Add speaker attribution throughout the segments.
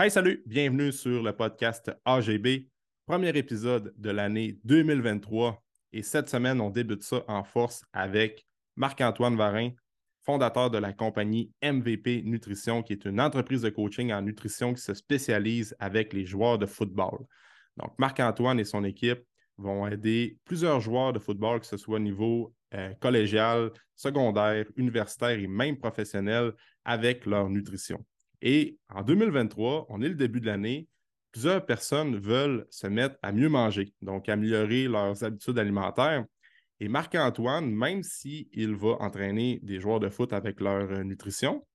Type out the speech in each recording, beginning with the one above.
Speaker 1: Hey, salut, bienvenue sur le podcast AGB, premier épisode de l'année 2023. Et cette semaine, on débute ça en force avec Marc-Antoine Varin, fondateur de la compagnie MVP Nutrition, qui est une entreprise de coaching en nutrition qui se spécialise avec les joueurs de football. Donc, Marc-Antoine et son équipe vont aider plusieurs joueurs de football, que ce soit au niveau euh, collégial, secondaire, universitaire et même professionnel, avec leur nutrition. Et en 2023, on est le début de l'année, plusieurs personnes veulent se mettre à mieux manger, donc améliorer leurs habitudes alimentaires. Et Marc-Antoine, même s'il va entraîner des joueurs de foot avec leur euh, nutrition,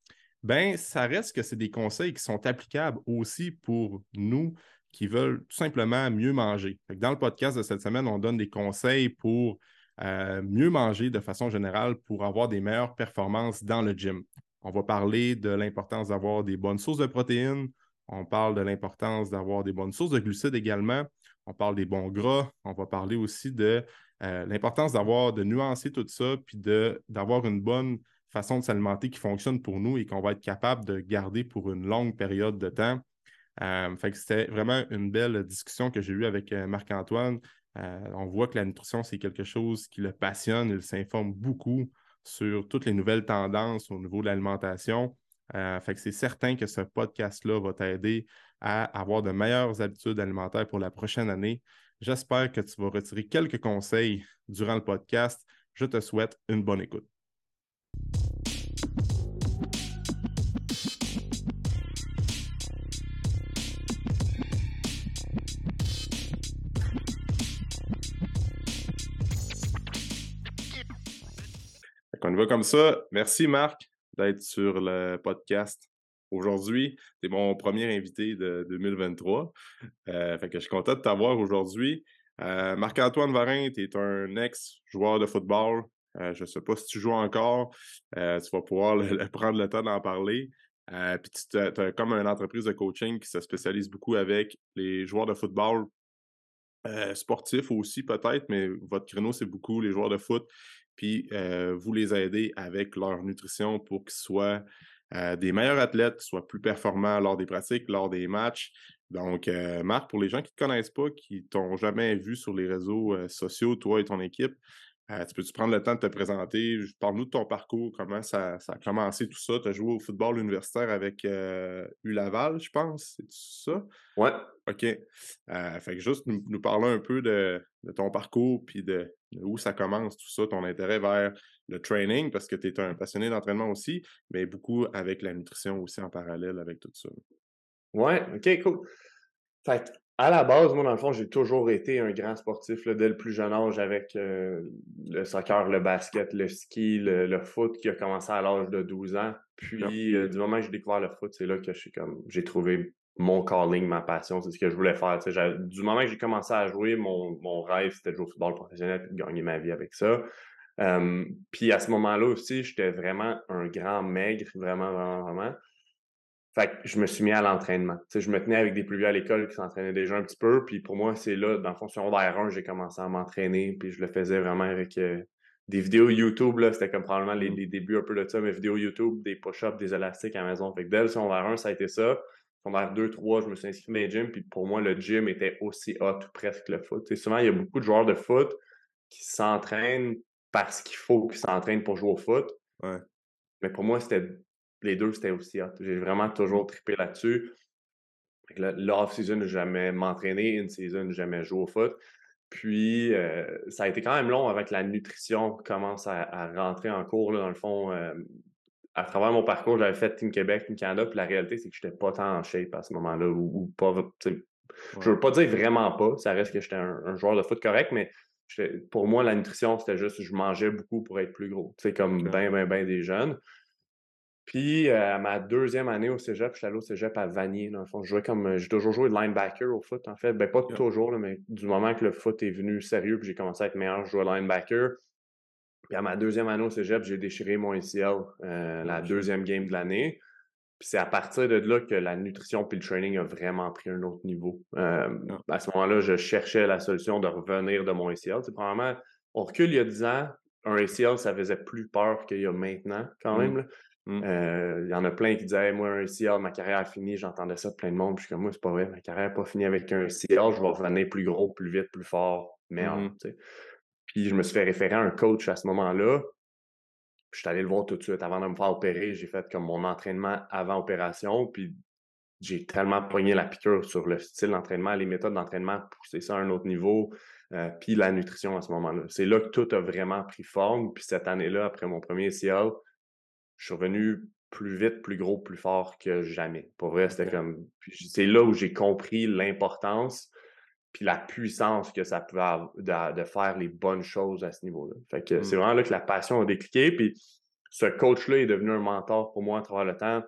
Speaker 1: ben ça reste que c'est des conseils qui sont applicables aussi pour nous qui veulent tout simplement mieux manger. Dans le podcast de cette semaine, on donne des conseils pour euh, mieux manger de façon générale pour avoir des meilleures performances dans le gym. On va parler de l'importance d'avoir des bonnes sources de protéines. On parle de l'importance d'avoir des bonnes sources de glucides également. On parle des bons gras. On va parler aussi de euh, l'importance d'avoir, de nuancer tout ça, puis d'avoir une bonne façon de s'alimenter qui fonctionne pour nous et qu'on va être capable de garder pour une longue période de temps. Euh, c'était vraiment une belle discussion que j'ai eue avec euh, Marc-Antoine. on voit que la nutrition, c'est quelque chose qui le passionne. Il s'informe beaucoup sur toutes les nouvelles tendances au niveau de l'alimentation. Euh, fait que c'est certain que ce podcast-là va t'aider à avoir de meilleures habitudes alimentaires pour la prochaine année. J'espère que tu vas retirer quelques conseils durant le podcast. Je te souhaite une bonne écoute. Y va comme ça. Merci Marc d'être sur le podcast aujourd'hui. Tu es mon premier invité de 2023. Euh, fait que je suis content de t'avoir aujourd'hui. Euh, Marc-Antoine Varin, tu es un ex-joueur de football. Euh, je ne sais pas si tu joues encore. tu vas pouvoir prendre le temps d'en parler. Puis tu as, comme une entreprise de coaching qui se spécialise beaucoup avec les joueurs de football sportifs aussi peut-être, mais votre créneau, c'est beaucoup les joueurs de foot puis vous les aidez avec leur nutrition pour qu'ils soient des meilleurs athlètes, qu'ils soient plus performants lors des pratiques, lors des matchs. Donc, Marc, pour les gens qui ne te connaissent pas, qui t'ont jamais vu sur les réseaux sociaux, toi et ton équipe, euh, tu peux-tu prendre le temps de te présenter? Parle-nous de ton parcours, comment ça, a commencé tout ça? Tu as joué au football universitaire avec euh, U-Laval, je pense, c'est ça?
Speaker 2: Ouais.
Speaker 1: OK. Euh, fait que juste nous, parler un peu de, ton parcours, puis de, où ça commence, tout ça, ton intérêt vers le training, parce que tu es un passionné d'entraînement aussi, mais beaucoup avec la nutrition aussi en parallèle avec tout ça.
Speaker 2: Ouais, OK, cool. Fait à la base, moi, dans le fond, j'ai toujours été un grand sportif dès le plus jeune âge avec euh, le soccer, le basket, le ski, le, foot qui a commencé à l'âge de 12 ans. Puis, euh, du moment que j'ai découvert le foot, c'est là que j'ai trouvé mon calling, ma passion, c'est ce que je voulais faire. Du moment que j'ai commencé à jouer, mon, rêve, c'était de jouer au football professionnel et de gagner ma vie avec ça. puis à ce moment-là aussi, j'étais vraiment un grand maigre, vraiment, vraiment, vraiment. Fait que je me suis mis à l'entraînement. Tu sais, je me tenais avec des plus vieux à l'école qui s'entraînaient déjà un petit peu. Puis pour moi, c'est là, dans le fond, sur 1, j'ai commencé à m'entraîner. Puis je le faisais vraiment avec euh, des vidéos YouTube. Là, c'était comme probablement les, mmh. débuts un peu de ça, mais vidéos YouTube, des push-ups, des élastiques à la maison. Fait que dès le secondaire 1, ça a été ça. Secondaire 2, 3, je me suis inscrit dans les gyms. Puis pour moi, le gym était aussi hot presque le foot. Tu sais, souvent, il y a beaucoup de joueurs de foot qui s'entraînent parce qu'il faut qu'ils s'entraînent pour jouer au foot.
Speaker 1: Ouais.
Speaker 2: Mais pour moi, c'était les deux, c'était aussi hot. J'ai vraiment toujours trippé là-dessus. L'off-season, jamais m'entraîner, in-season, jamais jouer au foot. Puis, euh, ça a été quand même long avec la nutrition commence à, rentrer en cours. dans le fond, euh, à travers mon parcours, j'avais fait Team Québec, Team Canada. Puis la réalité, c'est que je n'étais pas tant en shape à ce moment-là. Ou, pas. Je veux pas dire vraiment pas. Ça reste que j'étais un, joueur de foot correct, mais pour moi, la nutrition, c'était juste je mangeais beaucoup pour être plus gros. Comme bien, bien, bien des jeunes. Puis, à ma deuxième année au cégep, je suis allé au cégep à Vanier. Dans le fond, je jouais comme. J'ai toujours joué de linebacker au foot, en fait. Ben, pas toujours, mais du moment que le foot est venu sérieux, puis j'ai commencé à être meilleur, je jouais linebacker. Puis, à ma deuxième année au cégep, j'ai déchiré mon ACL, euh, la deuxième game de l'année. Puis, c'est à partir de là que la nutrition puis le training a vraiment pris un autre niveau. Euh, à ce moment-là, je cherchais la solution de revenir de mon ACL. C'est probablement, on recule il y a 10 ans, un ACL, ça faisait plus peur qu'il y a maintenant, quand mmh. Mmh. Euh, il y en a plein qui disaient Moi, un CL, ma carrière est finie. J'entendais ça de plein de monde. Puis je suis comme Moi, c'est pas vrai. Ma carrière n'est pas finie avec un CL. Je vais revenir plus gros, plus vite, plus fort, meilleur. Mmh. Puis je me suis fait référer à un coach à ce moment-là. Je suis allé le voir tout de suite avant de me faire opérer. J'ai fait comme mon entraînement avant opération. Puis j'ai tellement pogné la piqûre sur le style d'entraînement, les méthodes d'entraînement, pousser ça à un autre niveau, euh, puis la nutrition à ce moment-là. C'est là que tout a vraiment pris forme. Puis cette année-là, après mon premier CL, je suis revenu plus vite, plus gros, plus fort que jamais. Pour vrai, c'était comme. C'est là où j'ai compris l'importance puis la puissance que ça pouvait avoir de, faire les bonnes choses à ce niveau-là. Fait que c'est mmh. vraiment là que la passion a décliqué. Puis ce coach-là est devenu un mentor pour moi à travers le temps.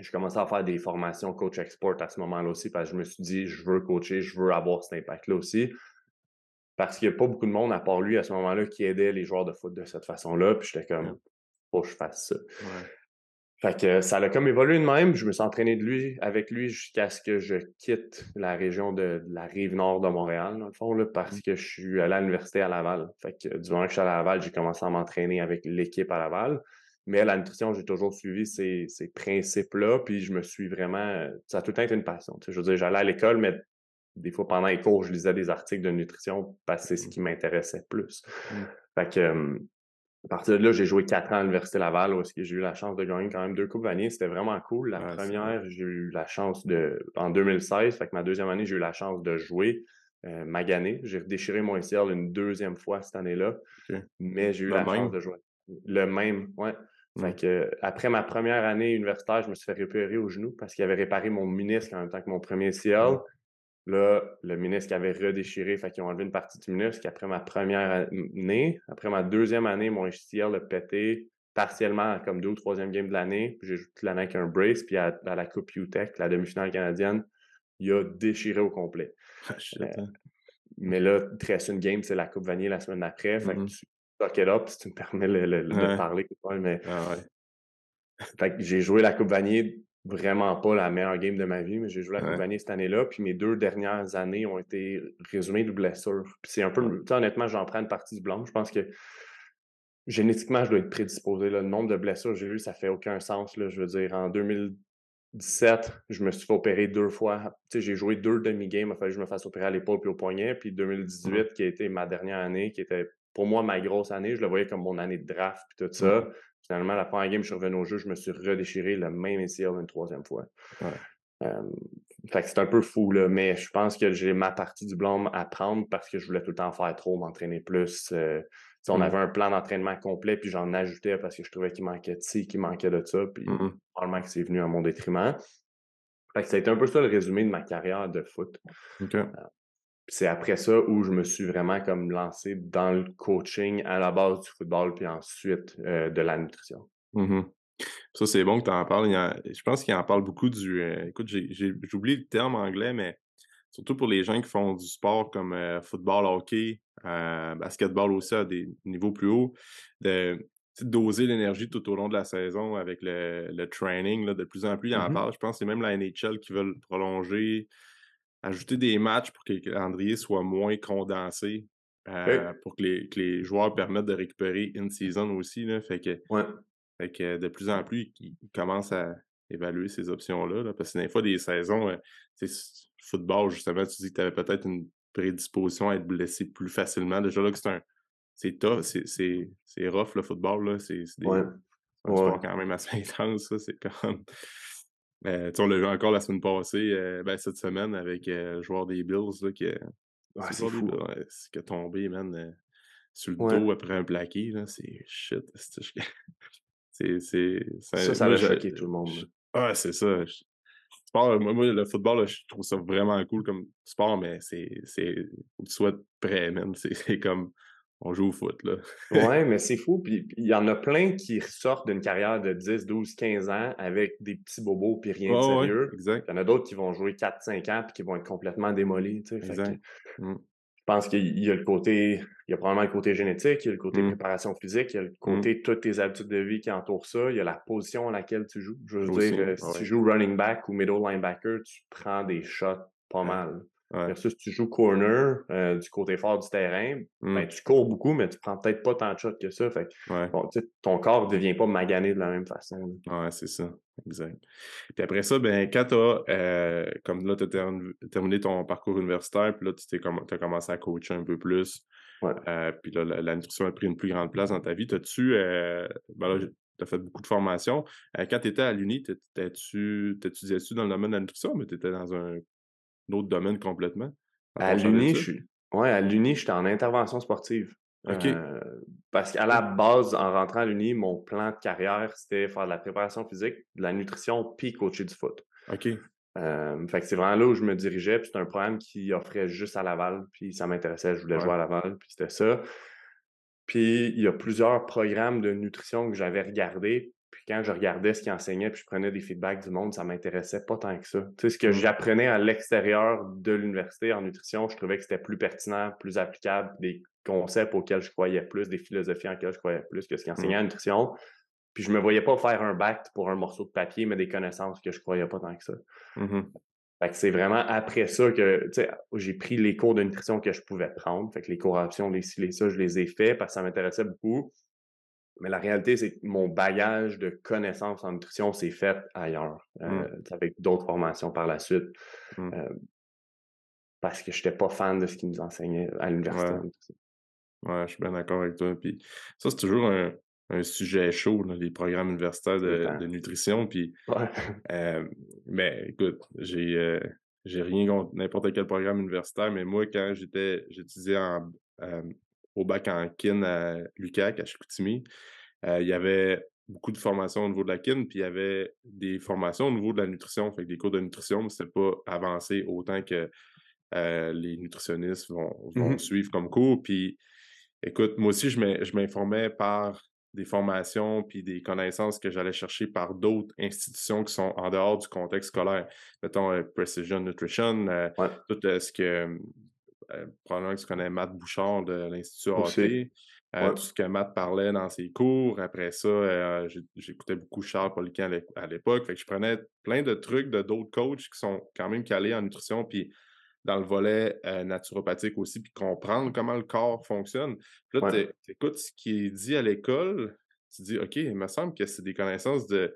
Speaker 2: Je commençais à faire des formations coach export à ce moment-là aussi parce que je me suis dit, je veux coacher, je veux avoir cet impact-là aussi. Parce qu'il n'y a pas beaucoup de monde à part lui à ce moment-là qui aidait les joueurs de foot de cette façon-là. Puis j'étais comme, faut que je fasse ça. Fait que ça a comme évolué de même. Je me suis entraîné de lui, avec lui jusqu'à ce que je quitte la région de, la rive nord de Montréal, dans le fond, là, parce mmh. que je suis allé à l'université à Laval. Fait que du moment que je suis à Laval, j'ai commencé à m'entraîner avec l'équipe à Laval. Mais la nutrition, j'ai toujours suivi ces, principes-là. Puis je me suis vraiment. Ça a tout le temps été une passion. Je veux dire, j'allais à l'école, mais des fois pendant les cours, je lisais des articles de nutrition parce que c'est ce mmh. qui m'intéressait plus. Mmh. Fait que à partir de là, j'ai joué quatre ans à l'Université Laval où j'ai eu la chance de gagner quand même deux Coupes Vanier. C'était vraiment cool. La première, j'ai eu la chance de. En 2016, fait que ma deuxième année, j'ai eu la chance de jouer euh, Magané. J'ai déchiré mon ICL une deuxième fois cette année-là. Mais j'ai eu la chance de jouer. Le même, ouais. Fait mmh. que, après ma première année universitaire, je me suis fait réparer au genou parce qu'il avait réparé mon ministre en même temps que mon premier CL. Là, le ministre avait redéchiré, fait qu'ils ont enlevé une partie du ministre. Après ma première année, après ma deuxième année, mon HCL a pété partiellement comme deux ou troisième game de l'année. J'ai joué toute l'année avec un brace. Puis à, la Coupe UTEC, la demi-finale canadienne, il a déchiré au complet. Ah, euh, hein. mais là, reste une game, c'est la Coupe Vanier la semaine d'après. Fait que mm-hmm. tu it up si tu me permets de parler. Mais... Ah, fait que j'ai joué la Coupe Vanier vraiment pas la meilleure game de ma vie, mais j'ai joué la ouais. cette année-là. Puis mes deux dernières années ont été résumées de blessures. Puis c'est un peu, honnêtement, j'en prends une partie du blanc. Je pense que génétiquement, je dois être prédisposé. Le nombre de blessures que j'ai eues, ça fait aucun sens. Là. Je veux dire, en 2017, je me suis fait opérer deux fois. Tu sais, j'ai joué deux demi-games. Il a fallu que je me fasse opérer à l'épaule puis au poignet. Puis 2018, qui a été ma dernière année, qui était pour moi ma grosse année, je le voyais comme mon année de draft puis tout ça. Finalement, la première game, je suis revenu au jeu, je me suis redéchiré le même ACL une troisième fois. fait que c'est un peu fou, là, mais je pense que j'ai ma partie du blâme à prendre parce que je voulais tout le temps faire trop, m'entraîner plus. Euh, on mmh. avait un plan d'entraînement complet, puis j'en ajoutais parce que je trouvais qu'il manquait de ci, qu'il manquait de ça, puis mmh probablement que c'est venu à mon détriment. Fait que ça a été un peu ça le résumé de ma carrière de foot. Euh, c'est après ça où je me suis vraiment comme lancé dans le coaching à la base du football, puis ensuite euh, de la nutrition.
Speaker 1: Mmh ça, c'est bon que tu en parles. je pense qu'il en parle beaucoup du. Euh, écoute, j'ai oublié le terme anglais, mais surtout pour les gens qui font du sport comme euh, football, hockey, basketball aussi à des niveaux plus hauts, de doser l'énergie tout au long de la saison avec le, training. Là, de plus en plus, il en mmh parle. Je pense que c'est même la NHL qui veut prolonger ajouter des matchs pour que le calendrier soit moins condensé. Euh, pour que les, joueurs permettent de récupérer une season aussi. Là, fait, que, fait que de plus en plus, ils, commencent à évaluer ces options-là. parce que des fois, des saisons, euh, football, justement, tu dis que tu avais peut-être une prédisposition à être blessé plus facilement. Déjà là que c'est un. C'est c'est rough le football. C'est des, ouais. quand même assez intense. C'est comme. Euh, on l'a vu encore la semaine passée, euh, ben, cette semaine, avec euh, le joueur des Bills là, qui, c'est fou. qui a tombé, man, sur le dos après un plaqué. C'est shit. C'est,
Speaker 2: ça, ça a choqué tout le monde.
Speaker 1: Ah, c'est ça. Sport, moi, le football, je trouve ça vraiment cool comme sport, mais c'est. Faut que tu sois prêt, man. C'est comme on joue au foot. Là.
Speaker 2: ouais, mais c'est fou. Puis il y en a plein qui ressortent d'une carrière de 10, 12, 15 ans avec des petits bobos puis rien de sérieux. Il y en a d'autres qui vont jouer 4, 5 ans puis qui vont être complètement démolis. Tu sais, mmh. Je pense qu'il y a le côté, il y a probablement le côté génétique, il y a le côté mmh. préparation physique, il y a le mmh. côté toutes tes habitudes de vie qui entourent ça, il y a la position à laquelle tu joues. Je veux dire, euh, si tu joues running back ou middle linebacker, tu prends des shots pas mal. Versus tu joues corner euh, du côté fort du terrain,
Speaker 1: Mmh.
Speaker 2: ben, tu cours beaucoup, mais tu prends peut-être pas tant de shots que ça. Fait que,
Speaker 1: Ouais.
Speaker 2: bon, ton corps ne devient pas magané de la même façon.
Speaker 1: Ouais, c'est ça. Exact. Puis après ça, ben, quand tu as, comme là, tu as terminé ton parcours universitaire, puis là, tu as commencé à coacher un peu plus.
Speaker 2: Ouais.
Speaker 1: euh, puis là, la, la nutrition a pris une plus grande place dans ta vie. As-tu, euh, ben là, tu as fait beaucoup de formations. Euh, quand tu étais à l'Uni, t'étudiais-tu dans le domaine de la nutrition, mais tu étais dans un, autre domaine complètement?
Speaker 2: À l'Uni, je suis. Ouais, à l'Uni, j'étais en intervention sportive.
Speaker 1: OK.
Speaker 2: Euh, parce qu'à la base, en rentrant à l'Uni, mon plan de carrière, c'était faire de la préparation physique, de la nutrition, puis coacher du foot.
Speaker 1: OK.
Speaker 2: Euh, fait que c'est vraiment là où je me dirigeais. Puis c'est un programme qui offrait juste à Laval. Puis ça m'intéressait. Je voulais
Speaker 1: Ouais.
Speaker 2: jouer à Laval. Puis c'était ça. Puis il y a plusieurs programmes de nutrition que j'avais regardés. Quand je regardais ce qu'ils enseignaient, puis je prenais des feedbacks du monde, ça m'intéressait pas tant que ça. Tu sais, ce que
Speaker 1: Mm.
Speaker 2: j'apprenais à l'extérieur de l'université en nutrition, je trouvais que c'était plus pertinent, plus applicable, des concepts auxquels je croyais plus, des philosophies en lesquelles je croyais plus que ce qu'ils enseignaient en nutrition. Puis je me voyais pas faire un bac pour un morceau de papier, mais des connaissances que je croyais pas tant que ça.
Speaker 1: Mhm.
Speaker 2: Fait que c'est vraiment après ça que j'ai pris les cours de nutrition que je pouvais prendre. Fait que les cours options, les ci, les ça, je les ai faits parce que ça m'intéressait beaucoup. Mais la réalité, c'est que mon bagage de connaissances en nutrition s'est fait ailleurs, euh,
Speaker 1: Mm.
Speaker 2: avec d'autres formations par la suite.
Speaker 1: Mm.
Speaker 2: euh, parce que je n'étais pas fan de ce qu'ils nous enseignaient à l'université.
Speaker 1: Ouais. je suis bien d'accord avec toi. Puis ça, c'est toujours un, un sujet chaud, là, les programmes universitaires de, nutrition. Puis,
Speaker 2: Ouais.
Speaker 1: euh, mais écoute, j'ai j'ai rien contre n'importe quel programme universitaire, mais moi, quand j'étais, j'étudiais en, euh, au bac en kin à l'UQAC, à Chicoutimi, euh, il y avait beaucoup de formations au niveau de la kin, puis il y avait des formations au niveau de la nutrition, fait que des cours de nutrition, mais c'était pas avancé autant que euh, les nutritionnistes vont, vont
Speaker 2: Mhm.
Speaker 1: suivre comme cours. Puis, écoute, moi aussi, je m'in- je m'informais par des formations puis des connaissances que j'allais chercher par d'autres institutions qui sont en dehors du contexte scolaire. Mettons euh, Precision Nutrition,
Speaker 2: Ouais.
Speaker 1: tout ce que probablement que tu connais Matt Bouchard de l'Institut. AT, euh,
Speaker 2: Ouais.
Speaker 1: tout ce que Matt parlait dans ses cours. Après ça, euh, j'écoutais beaucoup Charles Poliquin à l'é- à l'époque. Fait que je prenais plein de trucs de d'autres coachs qui sont quand même calés en nutrition puis dans le volet euh, naturopathique aussi, puis comprendre comment le corps fonctionne. Puis là,
Speaker 2: Ouais.
Speaker 1: tu écoutes ce qui est dit à l'école, tu dis, OK, il me semble que c'est des connaissances de.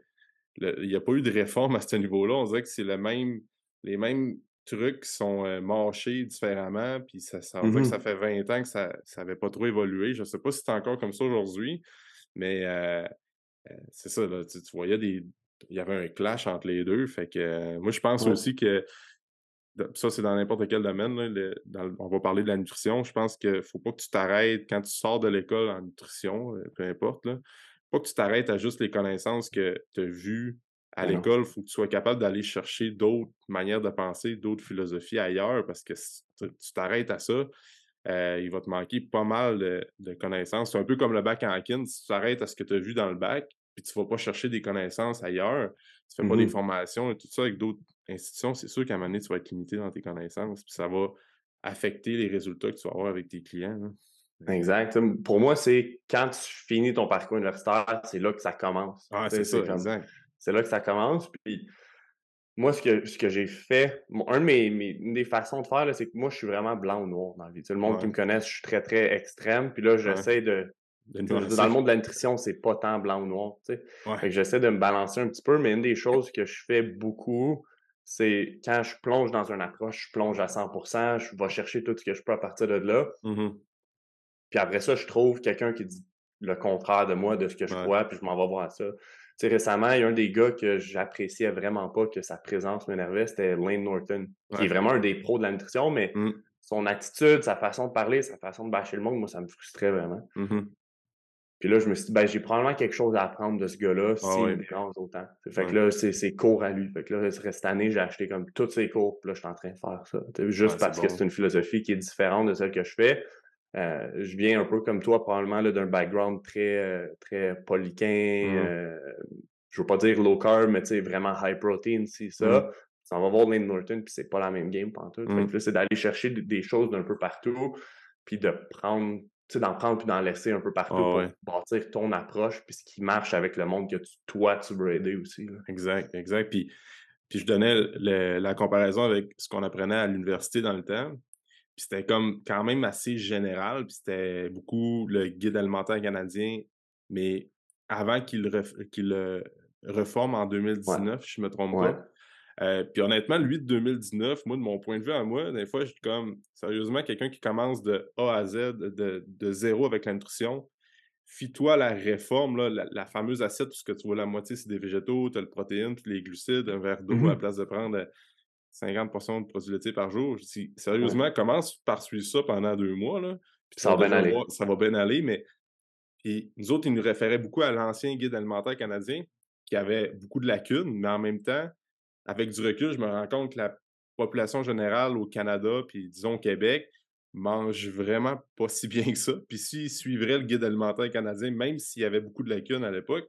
Speaker 1: le- il n'y a pas eu de réforme à ce niveau-là. On dirait que c'est le même, les mêmes trucs qui sont euh, mâchés différemment, puis ça, ça, que
Speaker 2: Mhm.
Speaker 1: ça fait 20 ans que ça n'avait pas trop évolué. Je ne sais pas si c'est encore comme ça aujourd'hui, mais euh, euh, c'est ça, là, tu, tu voyais des. Il y avait un clash entre les deux. Fait que euh, moi, je pense
Speaker 2: Ouais.
Speaker 1: aussi que ça, c'est dans n'importe quel domaine. là, le- dans le- on va parler de la nutrition. Je pense qu'il ne faut pas que tu t'arrêtes quand tu sors de l'école en nutrition, peu importe. Là, pas que tu t'arrêtes à juste les connaissances que tu as vues à l'école. Il faut que tu sois capable d'aller chercher d'autres manières de penser, d'autres philosophies ailleurs, parce que si tu t'arrêtes à ça, euh, il va te manquer pas mal de, de connaissances. C'est un peu comme le bac en kin. Si tu t'arrêtes à ce que tu as vu dans le bac, puis tu ne vas pas chercher des connaissances ailleurs, tu ne fais pas des
Speaker 2: Mhm.
Speaker 1: formations et tout ça avec d'autres institutions, c'est sûr qu'à un moment donné, tu vas être limité dans tes connaissances, puis ça va affecter les résultats que tu vas avoir avec tes clients. là.
Speaker 2: Exact. Pour moi, c'est quand tu finis ton parcours universitaire, c'est là que ça commence.
Speaker 1: Ah, c'est ça, exact.
Speaker 2: C'est là que ça commence. Puis moi, ce que, ce que j'ai fait, mon- un de mes, mes- une des façons de faire, c'est que moi, je suis vraiment blanc ou noir dans la vie. Tu sais, le monde
Speaker 1: Ouais.
Speaker 2: qui me connaît, je suis très, très extrême. Puis là, j'essaie de. Dans le monde de la nutrition, c'est pas tant blanc ou noir. tu sais.
Speaker 1: Ouais.
Speaker 2: Fait que j'essaie de me balancer un petit peu, mais une des choses que je fais beaucoup, c'est quand je plonge dans une approche, je plonge à 100%, je vais chercher tout ce que je peux à partir de là.
Speaker 1: Mhm.
Speaker 2: Puis après ça, je trouve quelqu'un qui dit le contraire de moi, de ce que je crois, puis je m'en vais voir ça. Sais, récemment, il y a un des gars que j'appréciais vraiment pas, que sa présence m'énervait, c'était Lane Norton, qui
Speaker 1: Ouais.
Speaker 2: est vraiment un des pros de la nutrition, mais
Speaker 1: Mm.
Speaker 2: son attitude, sa façon de parler, sa façon de bâcher le monde, moi, ça me frustrait vraiment.
Speaker 1: Mhm.
Speaker 2: Puis là, je me suis dit, ben, j'ai probablement quelque chose à apprendre de ce gars-là s'il
Speaker 1: Ah ouais.
Speaker 2: me dérange autant. Fait que
Speaker 1: Ouais.
Speaker 2: là, c'est c'est cours à lui. Fait que là, cette année, j'ai acheté comme tous ses cours, puis là, je suis en train de faire ça. Juste parce que c'est une philosophie qui est différente de celle que je fais. Euh, je viens un peu comme toi, probablement, d'un background très, euh, très poliquin.
Speaker 1: Mhm.
Speaker 2: euh, je veux pas dire low carb, mais tu sais, vraiment high protein, c'est ça. Ça va voir Lane Norton, puis c'est pas la même game
Speaker 1: Mhm.
Speaker 2: que là, c'est d'aller chercher des- choses d'un peu partout, puis de prendre, tu sais, d'en prendre puis d'en laisser un peu partout
Speaker 1: Ah
Speaker 2: pour
Speaker 1: ouais.
Speaker 2: bâtir ton approche, puis ce qui marche avec le monde que tu- toi, tu veux aider aussi. là.
Speaker 1: Exact, exact. Puis Puis je donnais la comparaison avec ce qu'on apprenait à l'université dans le temps. Puis c'était comme quand même assez général. Puis c'était beaucoup le guide alimentaire canadien, mais avant qu'il le reforme en 2019, si je me trompe pas. Euh, puis honnêtement, lui de 2019, moi, de mon point de vue à moi, des fois, je suis comme sérieusement quelqu'un qui commence de A à Z, de, de zéro avec la nutrition. Fie-toi la réforme, la, fameuse assiette, ce que tu vois la moitié, c'est des végétaux, tu as le protéine, tous les glucides, un verre d'eau à la mmh place de prendre 50 de produits laitiers par jour. sérieusement, commence par suivre ça pendant deux mois. Là,
Speaker 2: ça va bien aller.
Speaker 1: ça va bien aller, mais nous autres, ils nous référaient beaucoup à l'ancien guide alimentaire canadien qui avait beaucoup de lacunes, mais en même temps, avec du recul, je me rends compte que la population générale au Canada, puis disons au Québec, mange vraiment pas si bien que ça. Puis s'ils suivraient le guide alimentaire canadien, même s'il y avait beaucoup de lacunes à l'époque,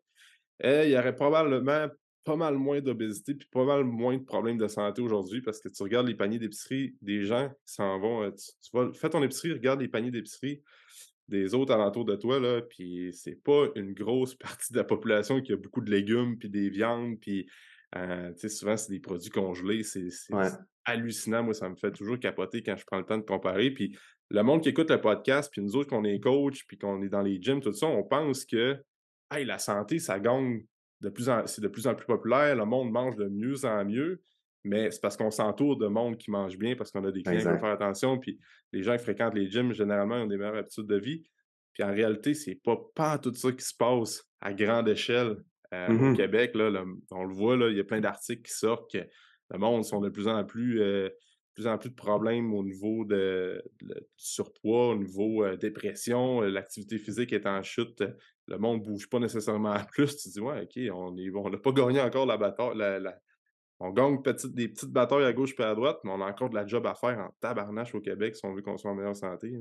Speaker 1: eh, il y aurait probablement pas mal moins d'obésité puis pas mal moins de problèmes de santé aujourd'hui parce que tu regardes les paniers d'épicerie des gens qui s'en vont. Euh, tu, vas, fais ton épicerie, regarde les paniers d'épicerie des autres alentours de toi, là, puis c'est pas une grosse partie de la population qui a beaucoup de légumes, puis des viandes, puis euh, souvent c'est des produits congelés, c'est hallucinant. Moi, ça me fait toujours capoter quand je prends le temps de comparer. Puis le monde qui écoute le podcast, puis nous autres qu'on est coach, puis qu'on est dans les gyms, tout ça, on pense que hey, la santé, ça gagne de plus en c'est de plus en plus populaire, le monde mange de mieux en mieux. Mais c'est parce qu'on s'entoure de monde qui mange bien, parce qu'on a des clients qui vont faire attention, puis les gens qui fréquentent les gyms, généralement, ont des meilleures habitudes de vie. Puis en réalité, c'est pas, pas tout ça qui se passe à grande échelle euh, au mmh Québec. Là, on le voit, là, il y a plein d'articles qui sortent que le monde sont de plus en plus, euh, plus en plus de problèmes au niveau de, surpoids, au niveau euh, dépression, l'activité physique est en chute, le monde ne bouge pas nécessairement plus. Tu te dis, ouais, OK, on n'a pas gagné encore la bataille. on gagne des petites batailles à gauche et à droite, mais on a encore de la job à faire en tabarnache au Québec si on veut qu'on soit en meilleure santé.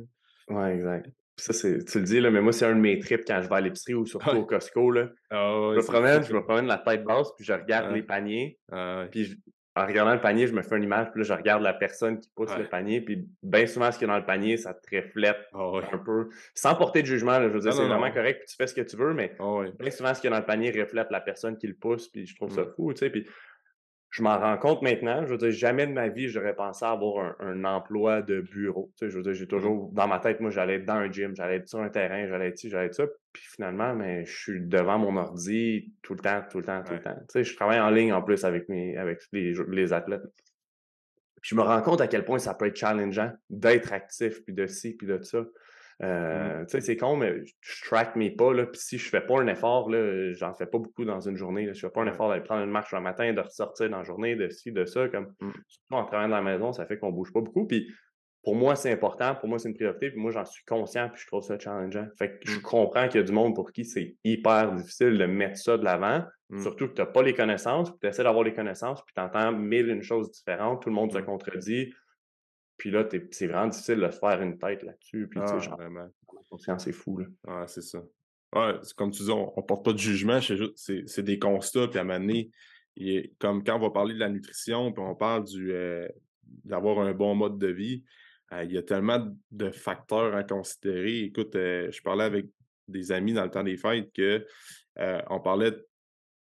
Speaker 2: Oui, exact. Ça, c'est, tu le dis, là, mais moi, c'est un de mes trips quand je vais à l'épicerie ou surtout au Costco. Là. Ah je, me promène, je me promène la tête basse, puis je regarde les paniers. Ah puis en regardant le panier, je me fais une image, puis là, je regarde la personne qui pousse le panier, puis bien souvent, ce qu'il y a dans le panier, ça te reflète ah un peu. Sans porter de jugement, je veux dire, c'est vraiment correct, puis tu fais ce que tu veux, mais bien souvent, ce qu'il y a dans le panier reflète la personne qui le pousse, puis je trouve ça mmh. fou, tu sais. Puis je m'en rends compte maintenant. Je veux dire, jamais de ma vie, j'aurais pensé avoir un, emploi de bureau. Tu sais, je veux dire, j'ai mmh toujours, dans ma tête, moi, j'allais être dans un gym, j'allais être sur un terrain, j'allais être ci, j'allais être ça. Puis finalement, mais je suis devant mon ordi tout le temps, tout le temps, tout le temps. Tu sais, je travaille en ligne en plus avec, mes, avec les, les athlètes. Puis je me rends compte à quel point ça peut être challengeant d'être actif, puis de ci, puis de ça. Mmh. Euh, tu sais, c'est con, mais je track mes pas, là, puis si je fais pas un effort, là, j'en fais pas beaucoup dans une journée. Là. Je fais pas un effort d'aller prendre une marche le matin, de ressortir dans la journée, de ci, de ça. Comme, mmh. Surtout en travaillant dans la maison, ça fait qu'on bouge pas beaucoup. Puis pour moi, c'est important, pour moi, c'est une priorité, puis moi, j'en suis conscient, puis je trouve ça challengeant. Fait que je mmh. comprends qu'il y a du monde pour qui c'est hyper difficile de mettre ça de l'avant, surtout que tu n'as pas les connaissances, puis tu essaies d'avoir les connaissances, puis tu entends mille une choses différentes, tout le monde se contredit. Puis là, c'est vraiment difficile de se faire une tête là-dessus. Puis, tu sais, ah, genre, vraiment. conscience, c'est fou, là.
Speaker 1: Ah, c'est ça. Ouais, comme tu dis, on, ne porte pas de jugement, c'est des constats, puis à un moment donné, comme quand on va parler de la nutrition, puis on parle du euh, d'avoir un bon mode de vie, euh, il y a tellement de facteurs à considérer. Écoute, euh, je parlais avec des amis dans le temps des fêtes que on parlait,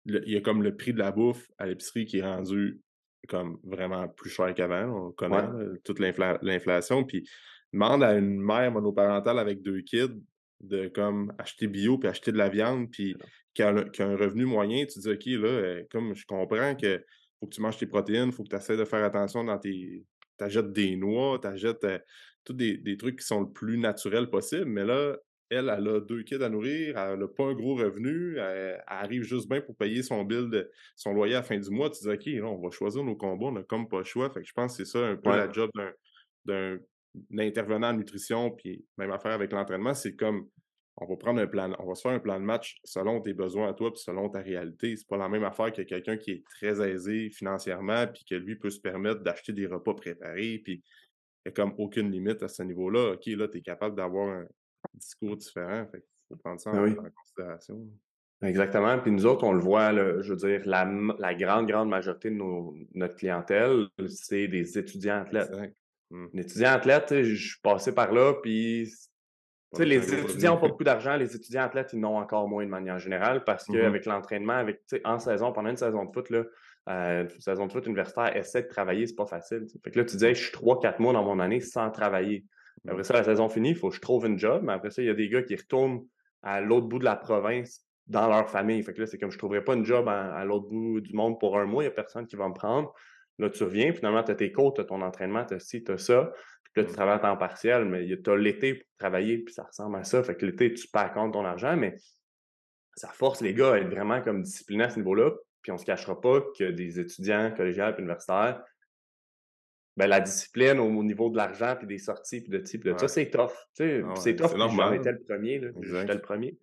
Speaker 1: il y a comme le prix de la bouffe à l'épicerie qui est rendu comme vraiment plus cher qu'avant. On connaît toute l'inflation. Puis demande à une mère monoparentale avec deux kids de comme acheter bio puis acheter de la viande puis qui a, un revenu moyen, tu dis OK, là, euh, comme je comprends que faut que tu manges tes protéines, il faut que tu essaies de faire attention dans tes. T'achètes des noix, t'achètes euh, tous des, des, trucs qui sont le plus naturels possible, mais là, elle, elle a deux kids à nourrir, elle n'a pas un gros revenu, elle, arrive juste bien pour payer son bill, de, son loyer à la fin du mois. Tu dis, OK, là, on va choisir nos combats, on n'a comme pas le choix. Fait que je pense que c'est ça un peu la job d'un intervenant en nutrition, puis même affaire avec l'entraînement, c'est comme on va prendre un plan, on va se faire un plan de match selon tes besoins à toi, puis selon ta réalité. C'est pas la même affaire que quelqu'un qui est très aisé financièrement, puis que lui peut se permettre d'acheter des repas préparés, puis il n'y a comme aucune limite à ce niveau-là. OK, là, tu es capable d'avoir un, discours différents. Il faut prendre ça ben en, considération.
Speaker 2: Exactement. Puis nous autres, on le voit, je veux dire, la, grande, grande majorité de notre clientèle, c'est des étudiants athlètes. Mmh. Les étudiants athlètes, je suis passé par là, puis les étudiants n'ont pas beaucoup d'argent, les étudiants athlètes, ils n'ont encore moins de manière générale parce mmh qu'avec l'entraînement, avec en saison, pendant une saison de foot, là, euh, saison de foot universitaire, essaie de travailler, c'est pas facile. Fait que là, tu disais, je suis 3-4 mois dans mon année sans travailler. Après ça, la saison finie, il faut que je trouve une job, mais après ça, il y a des gars qui retournent à l'autre bout de la province dans leur famille. Fait que là, c'est comme je ne trouverai pas une job à, l'autre bout du monde pour un mois, il n'y a personne qui va me prendre. Là, tu reviens, finalement, tu as tes cours, tu as ton entraînement, tu as ci, tu as ça. Puis là, tu travailles à temps partiel, mais tu as l'été pour travailler, puis ça ressemble à ça. Fait que l'été, tu perds compte ton argent, mais ça force les gars à être vraiment comme disciplinés à ce niveau-là. Puis on ne se cachera pas que des étudiants collégiales et universitaires, ben, la discipline au, niveau de l'argent, puis des sorties, puis de type, de ça, c'est tough. Ah c'est tough, j'en étais le premier. J'étais le premier.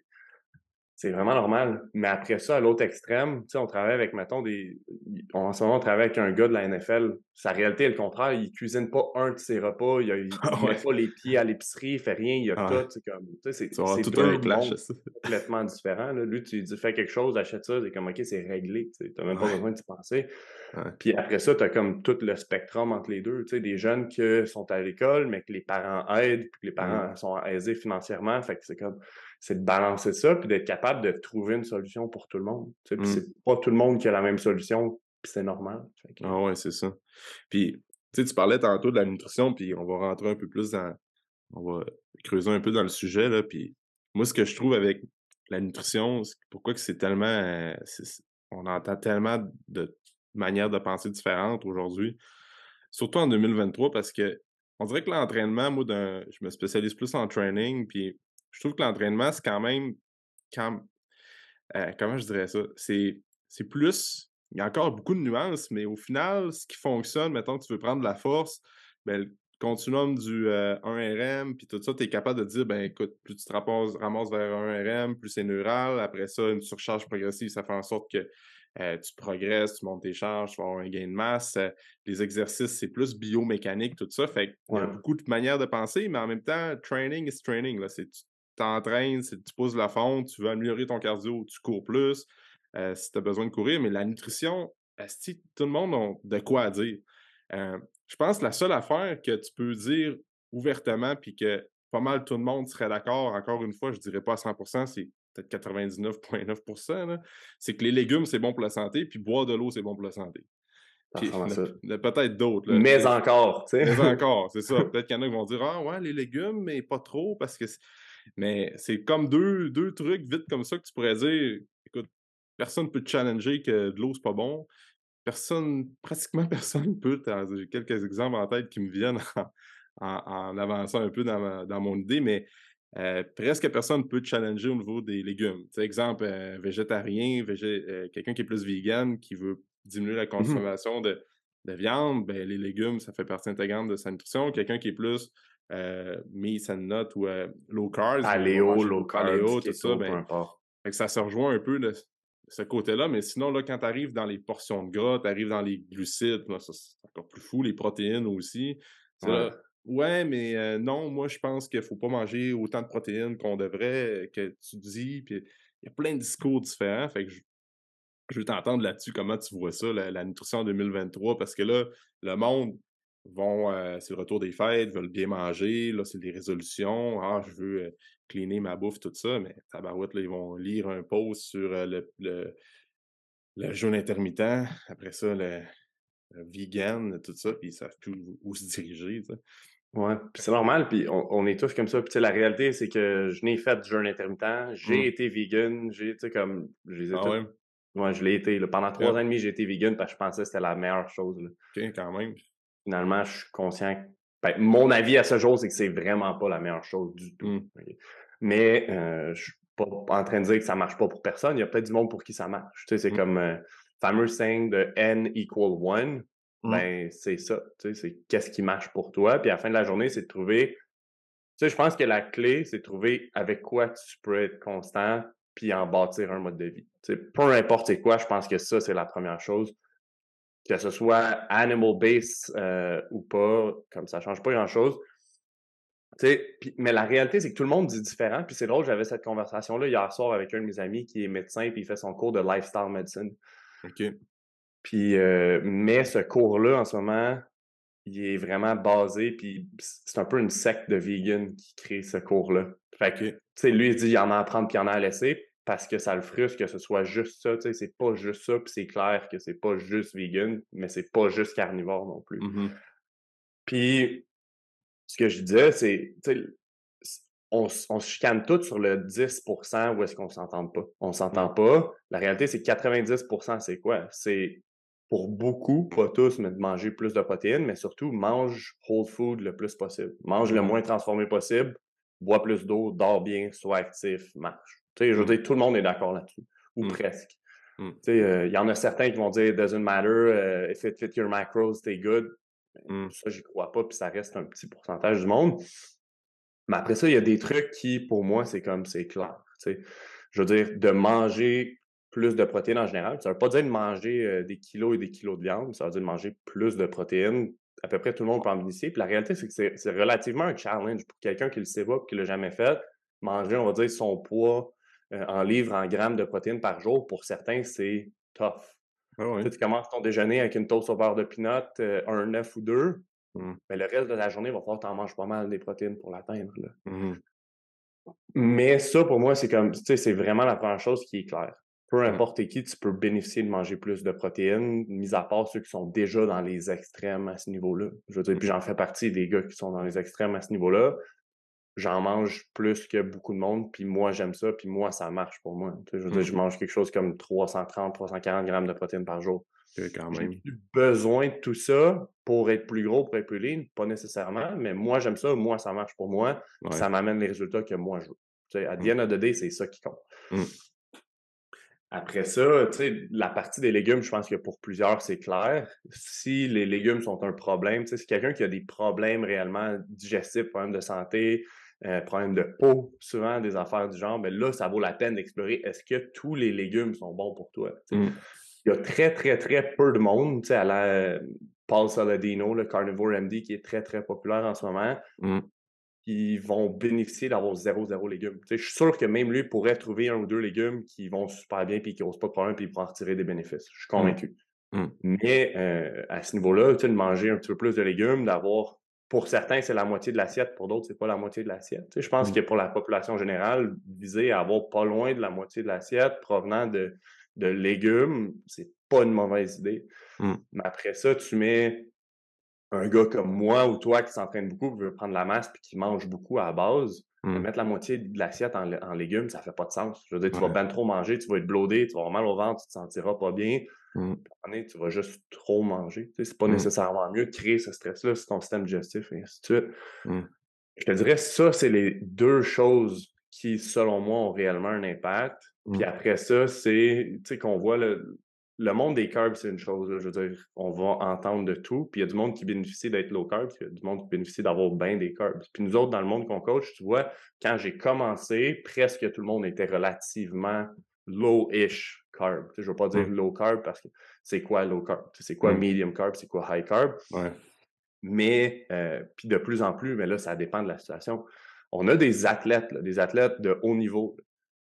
Speaker 2: C'est vraiment normal. Mais après ça, à l'autre extrême, on travaille avec, mettons, des. En ce moment, on travaille avec un gars de la NFL. Sa réalité est le contraire. Il cuisine pas un de ses repas. Il, ne ah met pas les pieds à l'épicerie. Il fait rien. Il a ah tout. C'est comme. C'est tout un complètement différent. Lui, tu dis fais quelque chose, achète ça. C'est comme OK, c'est réglé. Tu n'as même pas besoin d'y penser. Puis après ça, tu as comme tout le spectrum entre les deux. Tu sais, des jeunes qui sont à l'école, mais que les parents aident, puis que les parents sont aisés financièrement. Fait que c'est comme c'est de balancer ça, puis d'être capable de trouver une solution pour tout le monde. Mmh. C'est pas tout le monde qui a la même solution, puis c'est normal.
Speaker 1: Ah ouais, c'est ça. Puis, tu tu parlais tantôt de la nutrition, puis on va rentrer un peu plus dans... On va creuser un peu dans le sujet, là, puis moi, ce que je trouve avec la nutrition, pourquoi que c'est tellement... Euh, on entend tellement de manières de penser différentes aujourd'hui, surtout en 2023, parce que on dirait que l'entraînement, moi, je me spécialise plus en training, puis je trouve que l'entraînement, c'est quand même. Euh, comment je dirais ça? C'est, c'est plus. Il y a encore beaucoup de nuances, mais au final, ce qui fonctionne, mettons que tu veux prendre de la force, ben, le continuum du 1RM, euh, puis tout ça, tu es capable de dire, ben écoute, plus tu te ramasses, vers 1RM, plus c'est neural. Après ça, une surcharge progressive, ça fait en sorte que euh, tu progresses, tu montes tes charges, tu vas avoir un gain de masse. les exercices, c'est plus biomécanique, tout ça. Fait qu'il y a beaucoup de manières de penser, mais en même temps, training is training. Là. C'est, t'entraînes, tu pousses la fonte, tu veux améliorer ton cardio, tu cours plus euh, si tu as besoin de courir. Mais la nutrition, tout le monde a de quoi dire. Euh, je pense que la seule affaire que tu peux dire ouvertement, puis que pas mal tout le monde serait d'accord, encore une fois, je ne dirais pas à 100 c'est peut-être 99,9% c'est que les légumes, c'est bon pour la santé, puis boire de l'eau, c'est bon pour la santé. Peut-être d'autres.
Speaker 2: Mais encore, tu sais.
Speaker 1: Mais encore, c'est ça. Peut-être qu'il y en a qui vont dire Ah ouais, les légumes, mais pas trop, parce que mais c'est comme deux, deux trucs vite comme ça que tu pourrais dire écoute, personne ne peut te challenger que de l'eau, c'est pas bon. Personne, pratiquement personne peut. J'ai quelques exemples en tête qui me viennent en, avançant un peu dans, mon idée, mais euh, presque personne ne peut te challenger au niveau des légumes. Exemple, euh, végétarien, euh, quelqu'un qui est plus vegan, qui veut diminuer la mmh consommation de, de, viande, ben, les légumes, ça fait partie intégrante de sa nutrition. Quelqu'un qui est plus euh, meat and nut ou euh, low carb.
Speaker 2: Paléo, low carb,
Speaker 1: tout ça. Ben, ça se rejoint un peu de ce côté-là, mais sinon, là, quand tu arrives dans les portions de gras, tu arrives dans les glucides, c'est encore plus fou, les protéines aussi. Ouais. mais euh, non, moi, je pense qu'il ne faut pas manger autant de protéines qu'on devrait, que tu dis. Puis il y a plein de discours différents. Fait que je, veux t'entendre là-dessus, comment tu vois ça, la, la, nutrition en 2023, parce que là, le monde, vont, euh, c'est le retour des fêtes, veulent bien manger, là, c'est des résolutions, ah, je veux euh, cleaner ma bouffe, tout ça, mais tabarouette, là, ils vont lire un post sur euh, le, le, le, jeûne intermittent, après ça, le, vegan, tout ça, puis ils savent plus où, se diriger,
Speaker 2: Ouais, c'est normal, puis on, est tous comme ça. Puis la réalité, c'est que je n'ai fait de jeûne intermittent, j'ai mmh. été vegan, j'ai, tu comme, je ah ouais? Ouais, je l'ai été. Pendant trois ans et demi, j'ai été vegan parce que je pensais que c'était la meilleure chose. Là.
Speaker 1: OK, quand même
Speaker 2: finalement, je suis conscient. Ben, mon avis à ce jour, c'est que c'est vraiment pas la meilleure chose du tout. Mmh. Mais euh, je suis pas en train de dire que ça marche pas pour personne. Il y a peut-être du monde pour qui ça marche. Tu sais, c'est mmh. comme euh, fameux saying de N equal one. Mmh. Ben, c'est ça. Tu sais, c'est qu'est-ce qui marche pour toi. Puis à la fin de la journée, c'est de trouver. Tu sais, je pense que la clé, c'est de trouver avec quoi tu peux être constant puis en bâtir un mode de vie. Tu sais, peu importe c'est quoi, je pense que ça, c'est la première chose que ce soit animal base euh, ou pas, comme ça change pas grand-chose. mais la réalité, c'est que tout le monde dit différent. Puis c'est drôle, j'avais cette conversation-là hier soir avec un de mes amis qui est médecin, puis il fait son cours de lifestyle medicine.
Speaker 1: OK.
Speaker 2: Puis, euh, mais ce cours-là, en ce moment, il est vraiment basé, puis c'est un peu une secte de vegan qui crée ce cours-là. Fait que, tu sais, lui, il dit, il y en a à prendre, puis il y en a à laisser. Parce que ça le frustre que ce soit juste ça. Tu sais, c'est pas juste ça, puis c'est clair que c'est pas juste vegan, mais c'est pas juste carnivore non plus.
Speaker 1: Mhm.
Speaker 2: Puis, ce que je disais, c'est, tu sais, on, on se chicane tous sur le 10% où est-ce qu'on s'entend pas. On s'entend pas. La réalité, c'est que 90% c'est quoi? C'est pour beaucoup, pas tous, mais de manger plus de protéines, mais surtout mange whole food le plus possible. Mange le
Speaker 1: Mhm.
Speaker 2: moins transformé possible, bois plus d'eau, dors bien, sois actif, marche. Je veux
Speaker 1: Mm.
Speaker 2: dire, tout le monde est d'accord là-dessus, ou
Speaker 1: Mm.
Speaker 2: presque.
Speaker 1: Mm.
Speaker 2: Sais, euh, il y en a certains qui vont dire it doesn't matter, euh, if it fit your macros, stay good.
Speaker 1: Mm.
Speaker 2: Ça, j'y crois pas, puis ça reste un petit pourcentage du monde. Mais après ça, il y a des trucs qui, pour moi, c'est comme, c'est clair. Je veux dire, de manger plus de protéines en général, ça veut pas dire de manger euh, des kilos et des kilos de viande, ça veut dire de manger plus de protéines. À peu près tout le monde peut en bénéficier. Puis la réalité, c'est que c'est relativement un challenge pour quelqu'un qui le sait pas et qui l'a jamais fait. Manger, on va dire, son poids euh, en livres, en grammes de protéines par jour, pour certains, c'est tough.
Speaker 1: Ah.
Speaker 2: Tu, commences ton déjeuner avec une toast au beurre de peanut, euh, un œuf ou deux,
Speaker 1: Mm.
Speaker 2: mais le reste de la journée, il va falloir que tu en manges pas mal des protéines pour l'atteindre.
Speaker 1: Mhm.
Speaker 2: Mais ça, pour moi, c'est comme, tu sais, c'est vraiment la première chose qui est claire. Peu
Speaker 1: Mm.
Speaker 2: importe qui, tu peux bénéficier de manger plus de protéines, mis à part ceux qui sont déjà dans les extrêmes à ce niveau-là. Je veux dire, puis j'en fais partie des gars qui sont dans les extrêmes à ce niveau-là. J'en mange plus que beaucoup de monde, puis moi, j'aime ça, puis moi, ça marche pour moi. Je veux dire, je mange quelque chose comme 330, 340 grammes de protéines par jour.
Speaker 1: Quand
Speaker 2: J'ai
Speaker 1: même.
Speaker 2: plus besoin de tout ça pour être plus gros, pour être plus lean, pas nécessairement, mais moi, j'aime ça, moi, ça marche pour moi,
Speaker 1: Ouais.
Speaker 2: ça m'amène les résultats que moi, je veux. Tu sais, à the
Speaker 1: Mm.
Speaker 2: end of the day, c'est ça qui compte.
Speaker 1: Mm.
Speaker 2: Après ça, tu sais, la partie des légumes, je pense que pour plusieurs, c'est clair. Si les légumes sont un problème, tu sais, si quelqu'un qui a des problèmes réellement digestifs, problèmes de santé, euh, problèmes de peau, souvent des affaires du genre, ben là, ça vaut la peine d'explorer est-ce que tous les légumes sont bons pour toi?
Speaker 1: Mm.
Speaker 2: Il y a très, très, très peu de monde, tu sais, à la euh, Paul Saladino, le Carnivore MD, qui est très, très populaire en ce moment,
Speaker 1: Mm.
Speaker 2: qui vont bénéficier d'avoir zéro, zéro légumes. Je suis sûr que même lui pourrait trouver un ou deux légumes qui vont super bien puis qui causent pas de problème puis il pourra en retirer des bénéfices. Je suis convaincu.
Speaker 1: Mm.
Speaker 2: Mais euh, à ce niveau-là, tu sais, de manger un petit peu plus de légumes, d'avoir pour certains, c'est la moitié de l'assiette, pour d'autres, c'est pas la moitié de l'assiette. Tu sais, je pense
Speaker 1: Mm.
Speaker 2: que pour la population générale, viser à avoir pas loin de la moitié de l'assiette provenant de, de légumes, c'est pas une mauvaise idée.
Speaker 1: Mm.
Speaker 2: Mais après ça, tu mets un gars comme moi ou toi qui s'entraîne beaucoup, qui veut prendre la masse puis qui mange beaucoup à la base,
Speaker 1: Mm.
Speaker 2: mettre la moitié de l'assiette en, en légumes, ça fait pas de sens. Je veux dire, tu vas bien trop manger, tu vas être bloaté, tu vas avoir mal au ventre, tu te sentiras pas bien.
Speaker 1: Mm.
Speaker 2: Tu vas juste trop manger. Tu sais, c'est pas
Speaker 1: Mm.
Speaker 2: nécessairement mieux de créer ce stress-là sur ton système digestif et ainsi de suite.
Speaker 1: Mm.
Speaker 2: Je te dirais, ça, c'est les deux choses qui, selon moi, ont réellement un impact. Puis après ça, c'est, tu sais, qu'on voit le, le monde des carbs, c'est une chose. là. Je veux dire, on va entendre de tout. Puis il y a du monde qui bénéficie d'être low carb, puis il y a du monde qui bénéficie d'avoir bien des carbs. Puis nous autres, dans le monde qu'on coach, tu vois, quand j'ai commencé, presque tout le monde était relativement low-ish carb. Tu sais, je ne veux pas dire
Speaker 1: Mm.
Speaker 2: low carb parce que c'est quoi low carb? C'est quoi
Speaker 1: Mm.
Speaker 2: medium carb? C'est quoi high carb?
Speaker 1: Ouais.
Speaker 2: Mais, euh, puis de plus en plus, mais là, ça dépend de la situation. On a des athlètes, là, des athlètes de haut niveau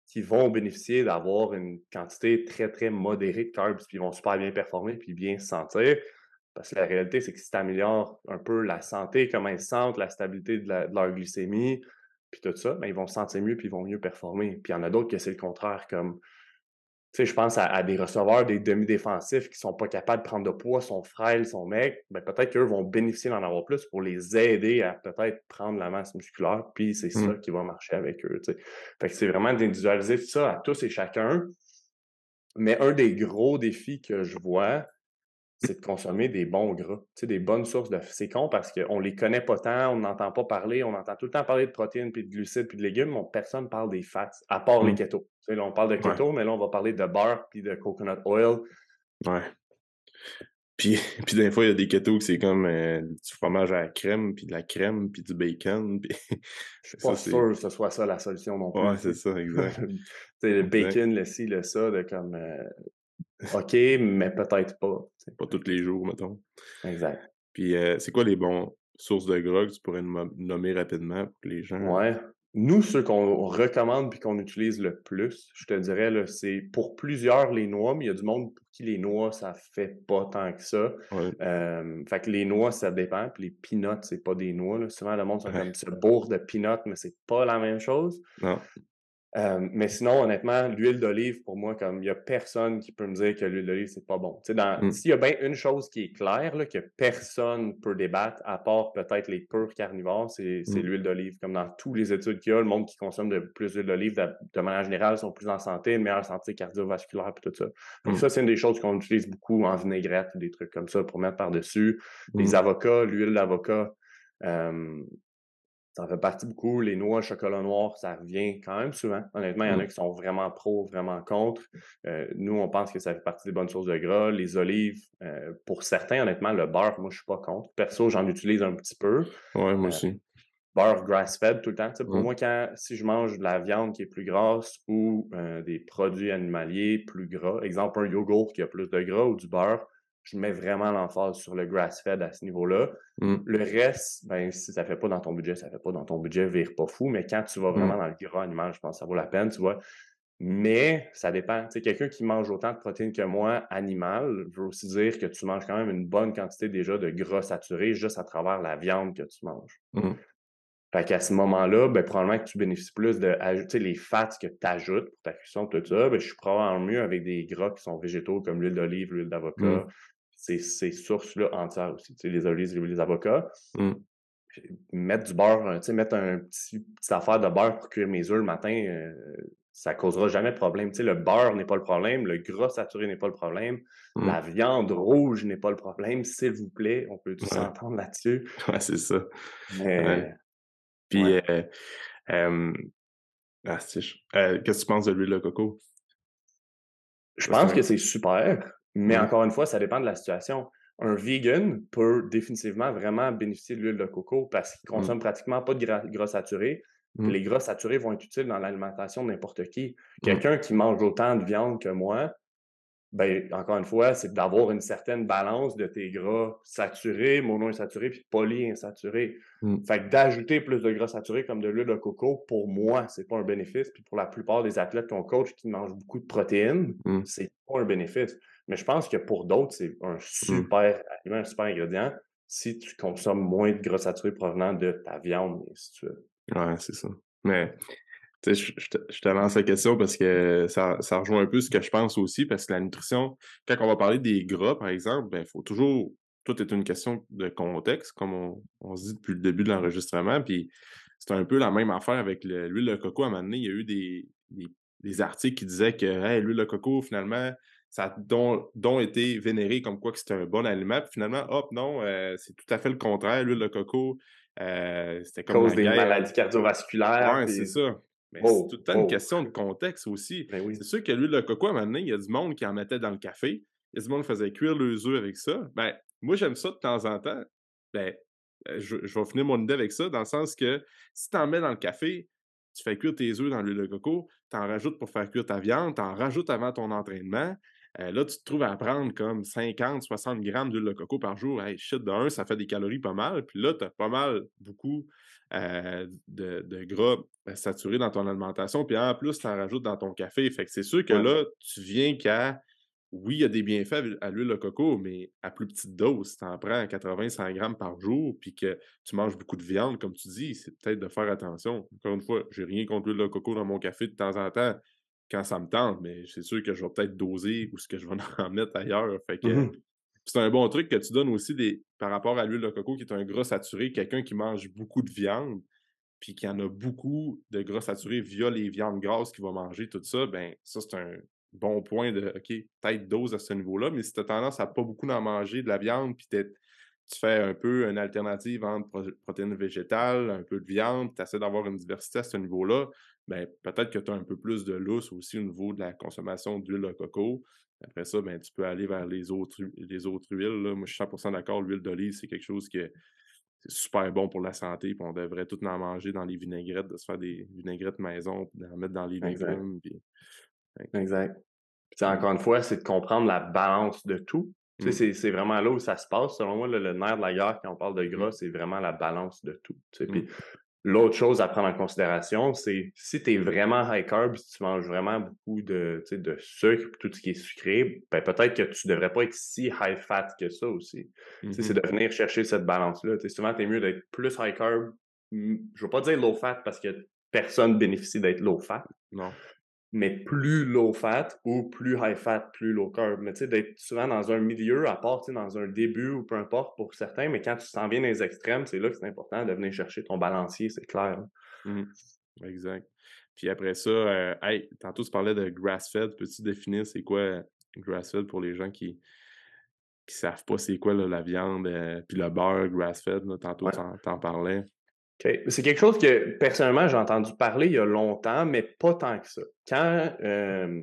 Speaker 2: qui vont bénéficier d'avoir une quantité très, très modérée de carbs, puis ils vont super bien performer, puis bien se sentir. Parce que la réalité, c'est que si tu améliores un peu la santé, comment ils se sentent, la stabilité de, leur glycémie, puis tout ça, ben, ils vont se sentir mieux, puis ils vont mieux performer. Puis il y en a d'autres que c'est le contraire, comme sais, je pense à, à des receveurs, des demi-défensifs qui sont pas capables de prendre de poids, sont frêles, sont mecs, ben peut-être qu'eux vont bénéficier d'en avoir plus pour les aider à peut-être prendre la masse musculaire, puis c'est ça
Speaker 1: Mm.
Speaker 2: qui va marcher avec eux. tu sais. Fait que c'est vraiment d'individualiser ça à tous et chacun. Mais un des gros défis que je vois, c'est de consommer des bons gras, tu sais, des bonnes sources de. C'est con parce qu'on les connaît pas tant, on n'entend pas parler, on entend tout le temps parler de protéines, puis de glucides, puis de légumes, mais personne parle des fats, à part les
Speaker 1: Mm.
Speaker 2: keto. Tu sais, là, on parle de keto, mais là, on va parler de beurre, puis de coconut oil.
Speaker 1: Ouais. Puis, puis des fois, il y a des ketos que c'est comme euh, du fromage à la crème, puis de la crème, puis du bacon. Puis...
Speaker 2: Je suis pas sûr que ce soit ça la solution non plus.
Speaker 1: Ouais, c'est ça, exact.
Speaker 2: Tu sais, le
Speaker 1: Exact.
Speaker 2: bacon, le ci, le ça, de comme. euh, OK, mais peut-être pas.
Speaker 1: Pas tous les jours, mettons.
Speaker 2: Exact.
Speaker 1: Puis, euh, c'est quoi les bons sources de gras que tu pourrais nom- nommer rapidement pour que les gens.
Speaker 2: Ouais. Nous, ceux qu'on recommande puis qu'on utilise le plus, je te dirais, là, c'est pour plusieurs les noix, mais il y a du monde pour qui les noix, ça fait pas tant que ça.
Speaker 1: Ouais.
Speaker 2: Euh, fait que les noix, ça dépend. Puis les peanuts, c'est pas des noix. là. Souvent, le monde sont
Speaker 1: Ouais.
Speaker 2: comme se bourre de peanuts, mais c'est pas la même chose.
Speaker 1: Non.
Speaker 2: Euh, mais sinon, honnêtement, l'huile d'olive, pour moi, comme il n'y a personne qui peut me dire que l'huile d'olive, c'est pas bon. Mmh. S'il y a bien une chose qui est claire, là, que personne peut débattre, à part peut-être les purs carnivores, c'est mmh. l'huile d'olive. Comme dans tous les études qu'il y a, le monde qui consomme de plus d'huile d'olive, de, manière générale, sont plus en santé, une meilleure santé cardiovasculaire et tout ça. Donc, mmh. ça, c'est une des choses qu'on utilise beaucoup en vinaigrette, des trucs comme ça pour mettre par-dessus. Les avocats, l'huile d'avocat. Euh, ça en fait partie beaucoup. Les noix, chocolat noir, ça revient quand même souvent. Honnêtement, il y en a mmh. qui sont vraiment pro, vraiment contre. Euh, nous, on pense que ça fait partie des bonnes sources de gras. Les olives, euh, pour certains, honnêtement, le beurre, moi, je suis pas contre. Perso, j'en utilise un petit peu.
Speaker 1: Oui, moi euh, aussi.
Speaker 2: Beurre grass-fed tout le temps. pour moi, quand si je mange de la viande qui est plus grasse ou des produits animaliers plus gras, exemple un yogourt qui a plus de gras ou du beurre, je mets vraiment l'emphase sur le grass-fed à ce niveau-là. Mmh. Le reste, ben, si ça ne fait pas dans ton budget, ça ne fait pas dans ton budget, vire pas fou. Mais quand tu vas mmh. vraiment dans le gras animal, je pense que ça vaut la peine, tu vois. Mais ça dépend. Tu sais, quelqu'un qui mange autant de protéines que moi, animal, veut aussi dire que tu manges quand même une bonne quantité déjà de gras saturé juste à travers la viande que tu manges. Mmh. Fait qu'à ce moment-là, ben, probablement que tu bénéficies plus de ajouter les fats que tu ajoutes pour ta cuisson, tout ça. Ben, je suis probablement mieux avec des gras qui sont végétaux comme l'huile d'olive, l'huile d'avocat, ces, sources-là entières aussi, les olives, les avocats. Mmh. Mettre du beurre, mettre un petit petite affaire de beurre pour cuire mes œufs le matin, euh, ça causera jamais de problème. le beurre n'est pas le problème, le gras saturé n'est pas le problème, mmh. la viande rouge n'est pas le problème, s'il vous plaît, on peut tous s'entendre là-dessus.
Speaker 1: Ouais, c'est ça. Puis, euh, euh, ah, qu'est-ce que tu penses de l'huile de coco?
Speaker 2: Je pense que c'est super. Mais mmh. encore une fois, ça dépend de la situation. Un vegan peut définitivement vraiment bénéficier de l'huile de coco parce qu'il ne mmh. consomme pratiquement pas de gras, saturés. Mmh. Les gras saturés vont être utiles dans l'alimentation de n'importe qui. Quelqu'un qui mange autant de viande que moi, ben, encore une fois, c'est d'avoir une certaine balance de tes gras saturés, monoinsaturés, puis polyinsaturés. Mm. Fait que d'ajouter plus de gras saturés comme de l'huile de coco, pour moi, c'est pas un bénéfice. Puis pour la plupart des athlètes qu'on coach qui mangent beaucoup de protéines, ce mm. c'est pas un bénéfice. Mais je pense que pour d'autres, c'est un mm. super un super ingrédient si tu consommes moins de gras saturés provenant de ta viande, ainsi de suite.
Speaker 1: Ouais, c'est ça. Mais je, te, lance la question parce que ça, rejoint un peu ce que je pense aussi, parce que la nutrition, quand on va parler des gras, par exemple, il ben, faut toujours. Tout est une question de contexte, comme on, se dit depuis le début de l'enregistrement. Puis c'est un peu la même affaire avec l'huile de coco. À un moment donné, il y a eu des, articles qui disaient que l'huile de coco, finalement, ça a dont, été vénéré comme quoi que c'était un bon aliment. Puis finalement, hop, non, euh, c'est tout à fait le contraire. L'huile de coco, euh, c'était comme.
Speaker 2: Cause des maladies cardiovasculaires.
Speaker 1: Oui, c'est ça. Mais c'est tout le temps une question de contexte aussi.
Speaker 2: Ben
Speaker 1: c'est sûr que l'huile de coco, à un il y a du monde qui en mettait dans le café. Il y a du monde qui faisait cuire leurs œufs avec ça. Ben, moi, j'aime ça de temps en temps. Ben, euh, je, vais finir mon idée avec ça, dans le sens que si tu en mets dans le café, tu fais cuire tes œufs dans l'huile de coco, tu en rajoutes pour faire cuire ta viande, tu en rajoutes avant ton entraînement. Euh, là, tu te trouves à prendre comme 50, 60 grammes d'huile de coco par jour. Hey, shit, d'un, ça fait des calories pas mal. Puis là, tu as pas mal, beaucoup euh, de, gras euh, saturés dans ton alimentation. Puis en plus, tu en rajoutes dans ton café. Fait que c'est sûr que là, tu viens qu'à. Oui, il y a des bienfaits à l'huile de coco, mais à plus petite dose. Tu en prends 80-100 grammes par jour, puis que tu manges beaucoup de viande, comme tu dis, c'est peut-être de faire attention. Encore une fois, j'ai rien contre l'huile de coco dans mon café de temps en temps quand ça me tente, mais c'est sûr que je vais peut-être doser ou ce que je vais en mettre ailleurs. Fait que mmh c'est un bon truc que tu donnes aussi des, par rapport à l'huile de coco, qui est un gras saturé, quelqu'un qui mange beaucoup de viande, puis qui en a beaucoup de gras saturés via les viandes grasses qu'il va manger, tout ça, ben ça, c'est un bon point de OK, peut-être dose à ce niveau-là, mais si tu as tendance à pas beaucoup en manger de la viande, puis tu fais un peu une alternative entre protéines végétales, un peu de viande, tu essaies d'avoir une diversité à ce niveau-là, ben, peut-être que tu as un peu plus de lousse aussi au niveau de la consommation d'huile de coco. Après ça, ben, tu peux aller vers les autres, les autres huiles. Là. Moi, je suis 100% d'accord, l'huile d'olive, c'est quelque chose qui est super bon pour la santé. Puis on devrait tout en manger dans les vinaigrettes, de se faire des vinaigrettes maison, d'en mettre dans les légumes.
Speaker 2: Exact. encore une fois, c'est de comprendre la balance de tout. Mmh. C'est vraiment là où ça se passe. Selon moi, le, nerf de la guerre, quand on parle de gras, mmh. c'est vraiment la balance de tout. Puis L'autre chose à prendre en considération, c'est si tu es vraiment high carb, si tu manges vraiment beaucoup de, de sucre, tout ce qui est sucré, ben peut-être que tu ne devrais pas être si high fat que ça aussi. C'est mm-hmm. de venir chercher cette balance-là. Souvent, tu es mieux d'être plus high carb, je ne veux pas dire low fat parce que personne bénéficie d'être low fat.
Speaker 1: Non.
Speaker 2: Mais plus low fat ou plus high fat, plus low carb. Mais tu sais, d'être souvent dans un milieu, à part dans un début ou peu importe pour certains, mais quand tu t'en viens dans les extrêmes, c'est là que c'est important de venir chercher ton balancier, c'est clair.
Speaker 1: Mmh. Exact. Puis après ça, euh, hey, tantôt tu parlais de grass-fed. Peux-tu définir c'est quoi grass-fed pour les gens qui ne savent pas c'est quoi la viande, euh, puis le beurre grass-fed? Tantôt tu en parlais.
Speaker 2: C'est quelque chose que personnellement j'ai entendu parler il y a longtemps, mais pas tant que ça. Quand, euh,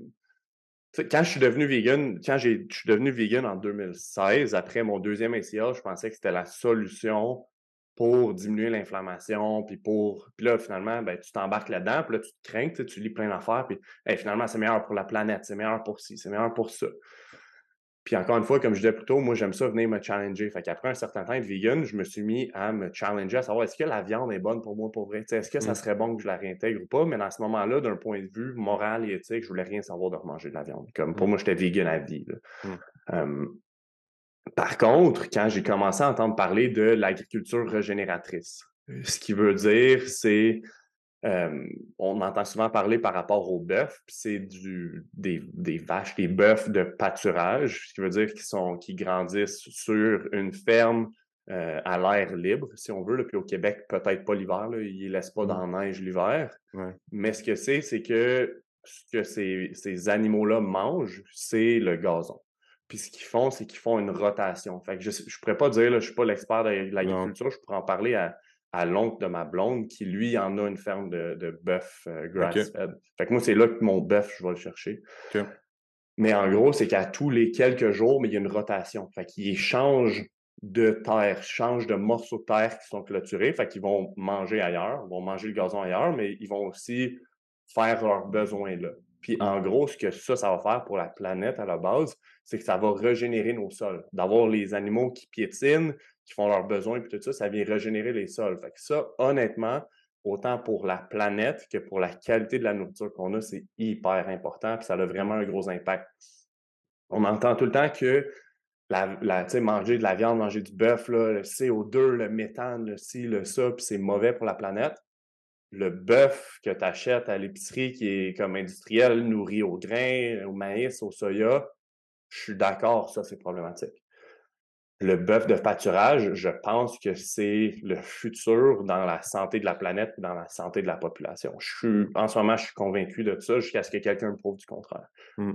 Speaker 2: quand je suis devenu vegan, quand je suis devenu vegan en 2016, après mon deuxième SIA, je pensais que c'était la solution pour diminuer l'inflammation, puis pour. Puis là, finalement, ben, tu t'embarques là-dedans, puis là, tu te crains, tu lis plein d'affaires, puis finalement, c'est meilleur pour la planète, c'est meilleur pour ci, c'est meilleur pour ça. Puis encore une fois, comme je disais plus tôt, moi, j'aime ça venir me challenger. Fait qu'après un certain temps de vegan, je me suis mis à me challenger, à savoir est-ce que la viande est bonne pour moi pour vrai? Est-ce que ça mmh. serait bon que je la réintègre ou pas? Mais dans ce moment-là, d'un point de vue moral et éthique, je voulais rien savoir de remanger de la viande. Comme pour mmh. moi, j'étais vegan à vie. Mmh. par contre, quand j'ai commencé à entendre parler de l'agriculture régénératrice, ce qui veut dire, c'est on entend souvent parler par rapport au bœuf, c'est du, des, des, vaches, des bœufs de pâturage, ce qui veut dire qu'ils sont qui grandissent sur une ferme euh, à l'air libre, si on veut. Puis au Québec, peut-être pas l'hiver, ils ne laissent pas mmh. dans la neige l'hiver. Mais ce que c'est, c'est que ce que ces, ces animaux-là mangent, c'est le gazon. Puis ce qu'ils font, c'est qu'ils font une rotation. Fait que je ne pourrais pas dire, là, je ne suis pas l'expert de l'agriculture, je pourrais en parler à, à l'oncle de ma blonde qui, lui, en a une ferme de, de bœuf euh, grass-fed. Fait que moi, c'est là que mon bœuf, je vais le chercher. Mais en gros, c'est qu'à tous les quelques jours, mais il y a une rotation. Fait qu'ils changent de terre, changent de morceaux de terre qui sont clôturés. Fait qu'ils vont manger ailleurs, vont manger le gazon ailleurs, mais ils vont aussi faire leurs besoins là. Puis en gros, ce que ça, ça va faire pour la planète à la base, c'est que ça va régénérer nos sols. D'avoir les animaux qui piétinent, qui font leurs besoins, puis tout ça, ça vient régénérer les sols. Fait que ça, honnêtement, autant pour la planète que pour la qualité de la nourriture qu'on a, c'est hyper important, puis ça a vraiment un gros impact. On entend tout le temps que la manger de la viande, manger du bœuf, le CO2, le méthane, le ci, le ça, puis c'est mauvais pour la planète. Le bœuf que tu achètes à l'épicerie qui est comme industriel, nourri au grain, au maïs, au soya, je suis d'accord, ça c'est problématique le bœuf de pâturage, je pense que c'est le futur dans la santé de la planète et dans la santé de la population. Je suis, en ce moment, je suis convaincu de ça jusqu'à ce que quelqu'un me prouve du contraire. Mmh.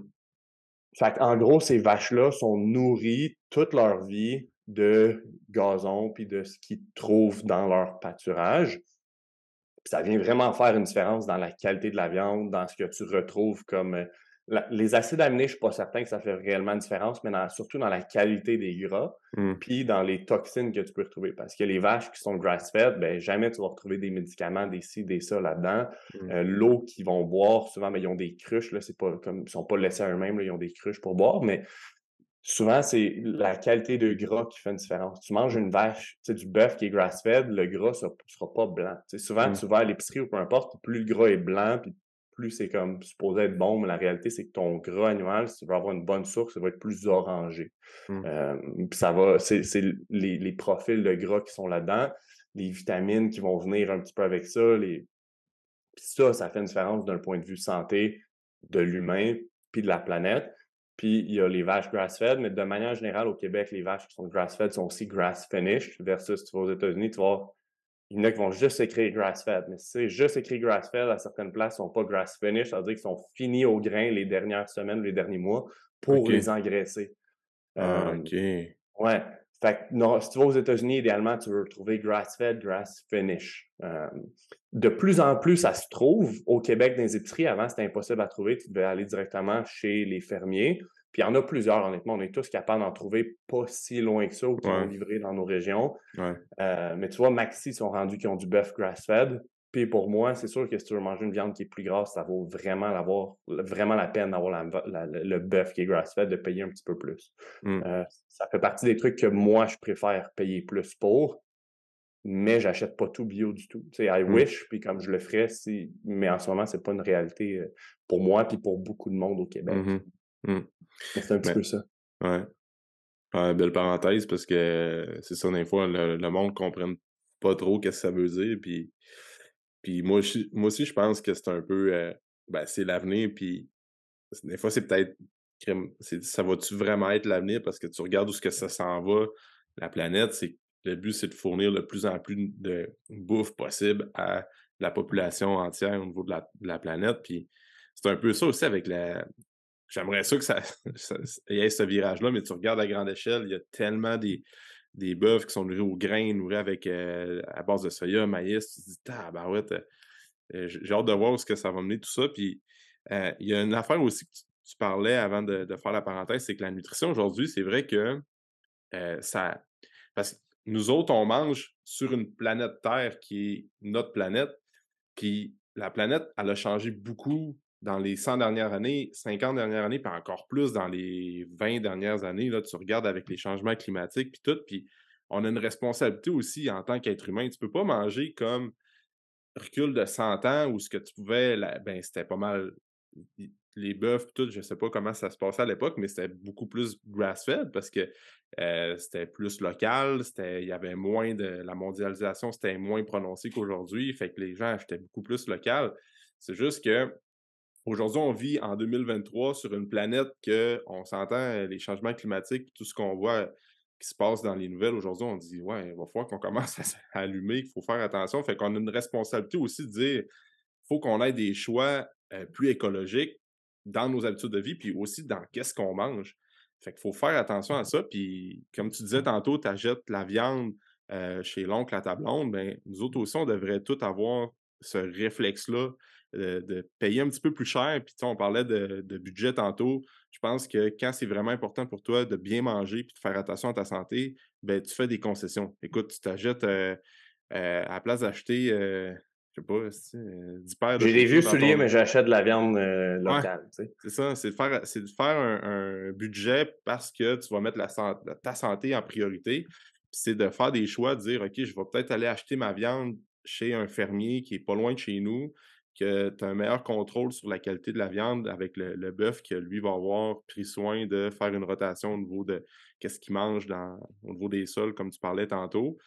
Speaker 2: en gros, ces vaches-là sont nourries toute leur vie de gazon puis de ce qu'ils trouvent dans leur pâturage. ça vient vraiment faire une différence dans la qualité de la viande, dans ce que tu retrouves comme les acides aminés, je ne suis pas certain que ça fait réellement une différence, mais surtout dans la qualité des gras, mmh. puis dans les toxines que tu peux retrouver. Parce que les vaches qui sont grass-fed, ben, jamais tu vas retrouver des médicaments, des ci, des ça là-dedans. Mmh. Euh, l'eau qu'ils vont boire, souvent, mais ben, ils ont des cruches, là, c'est pas comme ils sont pas laissés à eux-mêmes, ils ont des cruches pour boire, mais souvent, c'est la qualité de gras qui fait une différence. Tu manges une vache, tu sais, du bœuf qui est grass-fed, le gras ne sera pas blanc. souvent, mmh. tu vas à l'épicerie ou peu importe, plus le gras est blanc, puis plus c'est comme supposé être bon, mais la réalité, c'est que ton gras animal, si tu veux avoir une bonne source, ça va être plus orangé. Mmh. Euh, ça va, c'est les, profils de gras qui sont là-dedans, les vitamines qui vont venir un petit peu avec ça. Les... Puis ça, ça fait une différence d'un point de vue santé de l'humain puis de la planète. Puis il y a les vaches grass-fed, mais de manière générale, au Québec, les vaches qui sont grass-fed sont aussi grass-finished, versus si tu vas aux États-Unis, tu vas il y en a qui vont juste écrire grass-fed. Mais si c'est juste écrit grass-fed, à certaines places, ils ne sont pas grass-finished, ça veut dire qu'ils sont finis au grain les dernières semaines, les derniers mois pour les engraisser.
Speaker 1: Ah, OK.
Speaker 2: Ouais. Fait que, si tu vas aux États-Unis, idéalement, tu veux trouver grass-fed, grass-finish. de plus en plus, ça se trouve au Québec dans les épiceries. Avant, c'était impossible à trouver. Tu devais aller directement chez les fermiers. Puis il y en a plusieurs, honnêtement. On est tous capables d'en trouver pas si loin que ça ou qui vont livrer dans nos régions. Euh, mais tu vois, Maxi sont rendus qui ont du bœuf grass-fed. Puis pour moi, c'est sûr que si tu veux manger une viande qui est plus grasse, ça vaut vraiment, vraiment la peine d'avoir le bœuf qui est grass-fed, de payer un petit peu plus. Mmh. Euh, ça fait partie des trucs que moi, je préfère payer plus pour, mais j'achète pas tout bio du tout. Tu sais, I mmh. wish, puis comme je le ferais, si... mais en ce moment, c'est pas une réalité euh, pour moi puis pour beaucoup de monde au Québec.
Speaker 1: Mmh
Speaker 2: C'est un petit peu ça.
Speaker 1: Ouais. Belle parenthèse parce que c'est ça, des fois, le, monde ne comprenne pas trop qu'est-ce que ça veut dire. Puis Puis moi, moi aussi, je pense que c'est un peu, euh, ben, c'est l'avenir, puis des fois, c'est peut-être, ça va-tu vraiment être l'avenir parce que tu regardes où ce que ça s'en va, la planète, c'est le but, c'est de fournir le plus en plus de bouffe possible à la population entière au niveau de la, planète. Puis c'est un peu ça aussi avec la. J'aimerais ça que ça, y ait ce virage-là, mais tu regardes à grande échelle, il y a tellement des, des bœufs qui sont nourris au grain, nourris avec euh, à base de soya, maïs. Tu te dis, ah, ben ouais, j'ai hâte de voir où ce que ça va mener tout ça. Puis euh, il y a une affaire aussi que tu, parlais avant de, faire la parenthèse, c'est que la nutrition aujourd'hui, c'est vrai que euh, ça. Parce que nous autres, on mange sur une planète Terre qui est notre planète. Puis la planète, elle a changé beaucoup dans les 100 dernières années, 50 dernières années, puis encore plus dans les 20 dernières années. Là, tu regardes avec les changements climatiques, puis tout. Puis on a une responsabilité aussi en tant qu'être humain. Tu ne peux pas manger comme recul de 100 ans où ce que tu pouvais, ben, c'était pas mal les bœufs, tout, je ne sais pas comment ça se passait à l'époque, mais c'était beaucoup plus grass-fed parce que euh, c'était plus local, il y avait moins de. La mondialisation, c'était moins prononcé qu'aujourd'hui, fait que les gens achetaient beaucoup plus local. C'est juste que aujourd'hui, on vit en 2023 sur une planète que on s'entend, les changements climatiques, tout ce qu'on voit qui se passe dans les nouvelles aujourd'hui, on dit Ouais, il va falloir qu'on commence à allumer, qu'il faut faire attention. Fait qu'on a une responsabilité aussi de dire faut qu'on ait des choix euh, plus écologiques dans nos habitudes de vie, puis aussi dans qu'est-ce qu'on mange. Fait qu'il faut faire attention à ça. Puis, comme tu disais tantôt, tu achètes la viande euh, chez l'oncle à ta blonde, ben, nous autres aussi, on devrait tous avoir ce réflexe-là euh, de payer un petit peu plus cher. Puis, on parlait de, budget tantôt. Je pense que quand c'est vraiment important pour toi de bien manger puis de faire attention à ta santé, ben, tu fais des concessions. Écoute, tu t'achètes euh, à la place d'acheter je sais pas, euh, du père
Speaker 2: J'ai des vieux souliers, mais j'achète de la viande euh, locale.
Speaker 1: c'est ça, c'est de faire, de faire un, budget parce que tu vas mettre la, ta santé en priorité. C'est de faire des choix, de dire OK, je vais peut-être aller acheter ma viande chez un fermier qui est pas loin de chez nous, que tu as un meilleur contrôle sur la qualité de la viande avec le, bœuf, que lui va avoir pris soin de faire une rotation au niveau de qu'est-ce qu'il mange au niveau des sols, comme tu parlais tantôt.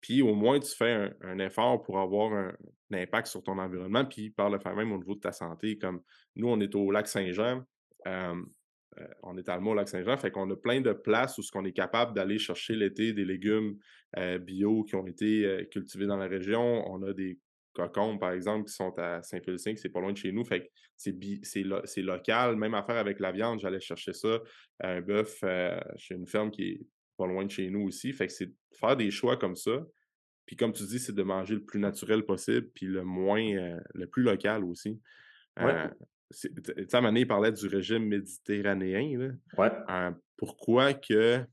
Speaker 1: Puis au moins, tu fais un, effort pour avoir un, impact sur ton environnement, puis par le fait même au niveau de ta santé. Comme nous, on est au lac Saint-Jean, euh, on est à au lac Saint-Jean, fait qu'on a plein de places où ce qu'on est capable d'aller chercher l'été des légumes euh, bio qui ont été euh, cultivés dans la région. On a des cocons, par exemple, qui sont à Saint-Félicien, c'est pas loin de chez nous. Fait que c'est local. Même affaire avec la viande, j'allais chercher ça. Un bœuf chez une ferme qui est pas loin de chez nous aussi. Fait que c'est faire des choix comme ça. Puis comme tu dis, c'est de manger le plus naturel possible, puis le moins, euh, le plus local aussi. Euh, tu sais, parlait du régime méditerranéen. Euh, pourquoi que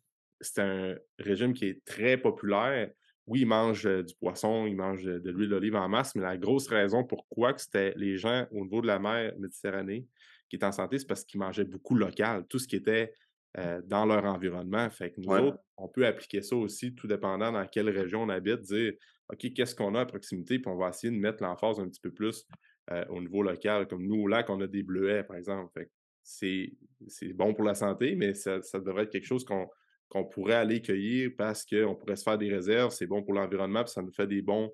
Speaker 1: c'est un régime qui est très populaire? Oui, ils mangent du poisson, ils mangent de l'huile d'olive en masse, mais la grosse raison pourquoi que c'était les gens au niveau de la mer Méditerranée qui étaient en santé, c'est parce qu'ils mangeaient beaucoup local. Tout ce qui était euh, dans leur environnement. Fait que nous autres, on peut appliquer ça aussi, tout dépendant dans quelle région on habite, dire OK, qu'est-ce qu'on a à proximité, puis on va essayer de mettre l'emphase un petit peu plus euh, au niveau local. Comme nous, au lac, on a des bleuets, par exemple. Fait c'est, bon pour la santé, mais ça, devrait être quelque chose qu'on, pourrait aller cueillir parce qu'on pourrait se faire des réserves. C'est bon pour l'environnement, puis ça nous fait des bons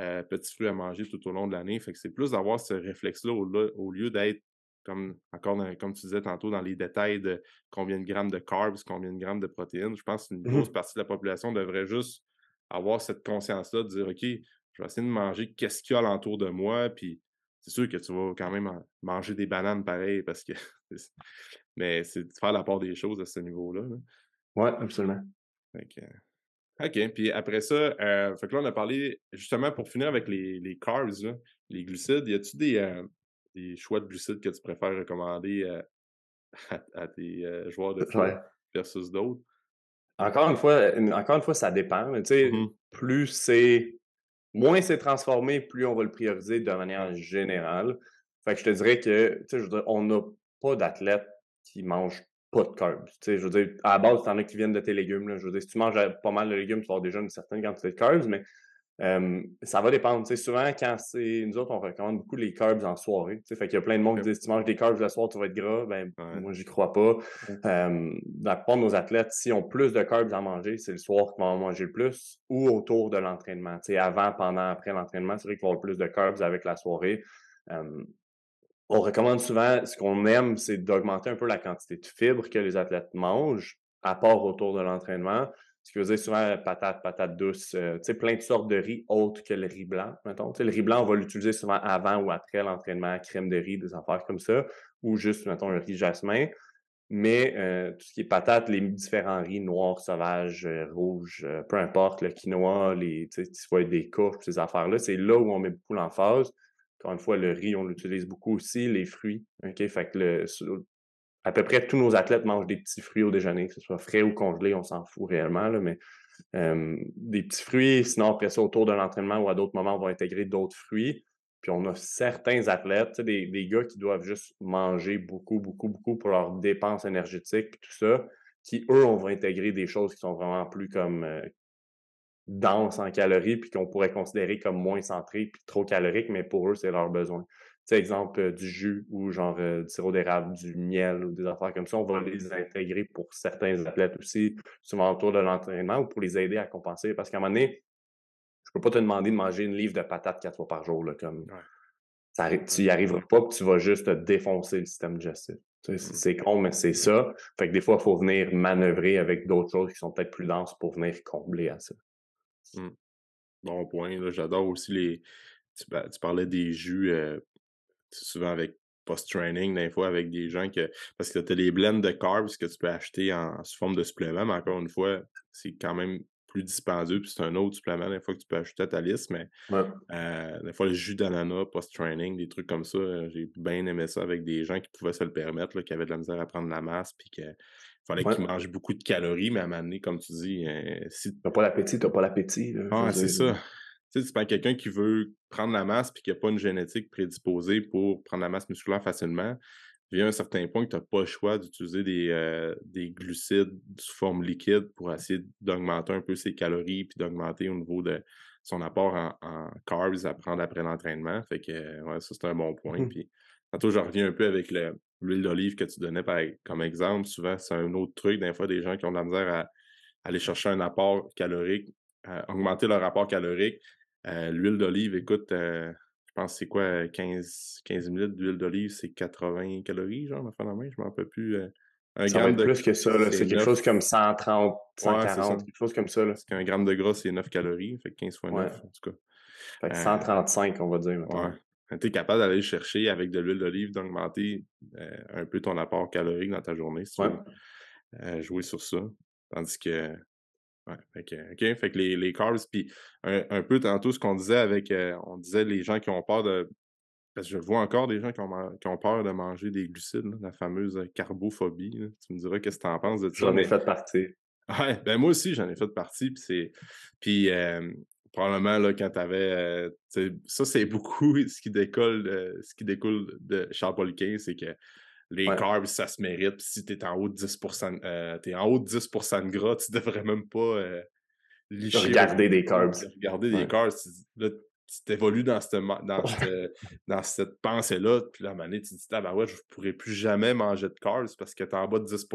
Speaker 1: euh, petits fruits à manger tout au long de l'année. Fait que c'est plus d'avoir ce réflexe-là au lieu d'être comme encore comme tu disais tantôt, dans les détails de combien de grammes de carbs, combien de grammes de protéines. Je pense qu'une mmh grosse partie de la population devrait juste avoir cette conscience-là de dire OK, je vais essayer de manger qu'est-ce qu'il y a alentour de moi, puis c'est sûr que tu vas quand même manger des bananes pareil parce que. Mais c'est de faire la part des choses à ce niveau-là.
Speaker 2: Oui, absolument.
Speaker 1: OK. Puis après ça, euh, fait que là, on a parlé justement pour finir avec les, les carbs, les glucides. Y a-tu des, euh, des choix de glucides que tu préfères recommander euh, à, tes euh, joueurs de foot versus d'autres?
Speaker 2: Encore une fois, encore une fois, ça dépend. Tu sais, mmh plus c'est. Moins c'est transformé, plus on va le prioriser de manière générale. Fait que je te dirais que, tu sais, je dire, on n'a pas d'athlètes qui mangent pas de carbs. Tu sais, je veux dire, à la base, en as qui viennent de tes légumes. Là. Je veux dire, si tu manges euh, pas mal de légumes, tu vas avoir déjà une certaine quantité de carbs, mais ça va dépendre. souvent, quand c'est. Nous autres, on recommande beaucoup les carbs en soirée. Fait qu'il y a plein de monde qui disent si tu manges des carbs le soir, tu vas être gras. Ben, moi, j'y crois pas. la plupart de nos athlètes, s'ils ont plus de carbs à manger, c'est le soir qu'ils vont manger le plus ou autour de l'entraînement. Avant, pendant, après l'entraînement, c'est vrai qu'ils vont avoir plus de carbs avec la soirée. On recommande souvent, ce qu'on aime, c'est d'augmenter un peu la quantité de fibres que les athlètes mangent, à part autour de l'entraînement. Ce qui veut dire souvent patate, patate douce, euh, plein de sortes de riz autres que le riz blanc, mettons. le riz blanc, on va l'utiliser souvent avant ou après l'entraînement, crème de riz, des affaires comme ça, ou juste, mettons, un riz jasmin. Mais euh, tout ce qui est patate, les différents riz, noirs, sauvages, euh, rouges, peu importe, le quinoa, les, tu vois, des courges, ces affaires-là, c'est là où on met beaucoup l'emphase. Encore une fois, le riz, on l'utilise beaucoup aussi, les fruits. À peu près tous nos athlètes mangent des petits fruits au déjeuner, que ce soit frais ou congelé, on s'en fout réellement, mais des petits fruits, sinon après ça, autour de l'entraînement ou à d'autres moments, on va intégrer d'autres fruits. Puis on a certains athlètes, des, gars qui doivent juste manger beaucoup, beaucoup, beaucoup pour leurs dépenses énergétiques tout ça, qui, eux, on va intégrer des choses qui sont vraiment plus comme euh, denses en calories, puis qu'on pourrait considérer comme moins centrées, puis trop caloriques, mais pour eux, c'est leur besoin exemple, euh, du jus ou genre euh, du sirop d'érable, du miel ou des affaires comme ça, on va les intégrer pour certains athlètes aussi, souvent autour de l'entraînement ou pour les aider à compenser. Parce qu'à un moment donné, je peux pas te demander de manger une livre de patates quatre fois par jour. Là, comme tu y arriveras pas, que tu vas juste te défoncer le système digestif. Mmh. C'est con, mais c'est ça. Fait que des fois, il faut venir manœuvrer avec d'autres choses qui sont peut-être plus denses pour venir combler à ça.
Speaker 1: Mmh. Bon point. J'adore aussi les. Tu, parlais des jus euh, souvent avec post-training, des fois avec des gens que. Parce que tu as des blends de carbs que tu peux acheter en, sous forme de supplément, mais encore une fois, c'est quand même plus dispendieux, puis c'est un autre supplément, des fois, que tu peux ajouter à ta liste, mais euh, des fois, le jus d'ananas post-training, des trucs comme ça, j'ai bien aimé ça avec des gens qui pouvaient se le permettre, qui avaient de la misère à prendre la masse, puis qu'il fallait qu'ils mangent beaucoup de calories, mais à un moment donné, comme tu dis, euh,
Speaker 2: si... T'as pas l'appétit, t'as pas l'appétit.
Speaker 1: Ah, c'est ça. Tu sais, c'est pas quelqu'un qui veut prendre la masse puis qui n'a pas une génétique prédisposée pour prendre la masse musculaire facilement. A un certain point que tu n'as pas le choix d'utiliser des, euh, des, glucides sous forme liquide pour essayer d'augmenter un peu ses calories puis d'augmenter au niveau de son apport en, carbs à prendre après l'entraînement. Fait que ouais, ça, c'est un bon point. Mmh. Puis tantôt, je reviens un peu avec l'huile d'olive que tu donnais comme exemple. Souvent, c'est un autre truc. Des fois, des gens qui ont de la misère à, aller chercher un apport calorique, à augmenter leur apport calorique, euh, l'huile d'olive, écoute, euh, je pense que c'est quoi, 15, 15 minutes d'huile d'olive, c'est 80 calories, genre, ma fin main, je m'en peux plus. Euh,
Speaker 2: un ça gramme de plus que ça, c'est quelque chose comme 130, 140, quelque chose comme ça. Parce
Speaker 1: qu'un gramme de gras, c'est 9 calories, fait 15 fois 9, en tout cas.
Speaker 2: Fait que 135, on va dire.
Speaker 1: Ouais. Tu es capable d'aller chercher avec de l'huile d'olive, d'augmenter un peu ton apport calorique dans ta journée, si tu veux jouer sur ça. Tandis que Ouais, fait que, OK. Fait que les, les carbs, puis un, peu tantôt ce qu'on disait avec, euh, on disait les gens qui ont peur de. Parce que je vois encore des gens qui ont, qui ont peur de manger des glucides, la fameuse euh, carbophobie. Tu me diras qu'est-ce que tu en penses de ça.
Speaker 2: J'en ai fait partie.
Speaker 1: Ouais, ben moi aussi, j'en ai fait partie. Puis c'est. Puis euh, probablement là, quand tu avais. ça, c'est beaucoup ce qui découle de, ce qui découle de Charles Paul c'est que les carbs, ça se mérite. si tu es en haut de 10 euh, en haut de 10% de gras, tu devrais même pas euh,
Speaker 2: Regarder des carbs.
Speaker 1: Regarder des carbs. Là, tu t'évolues dans cette, dans cette, dans cette pensée-là, puis là, à un moment donné, tu te dis, ah ben ouais, je ne pourrais plus jamais manger de carbs parce que tu es en bas de 10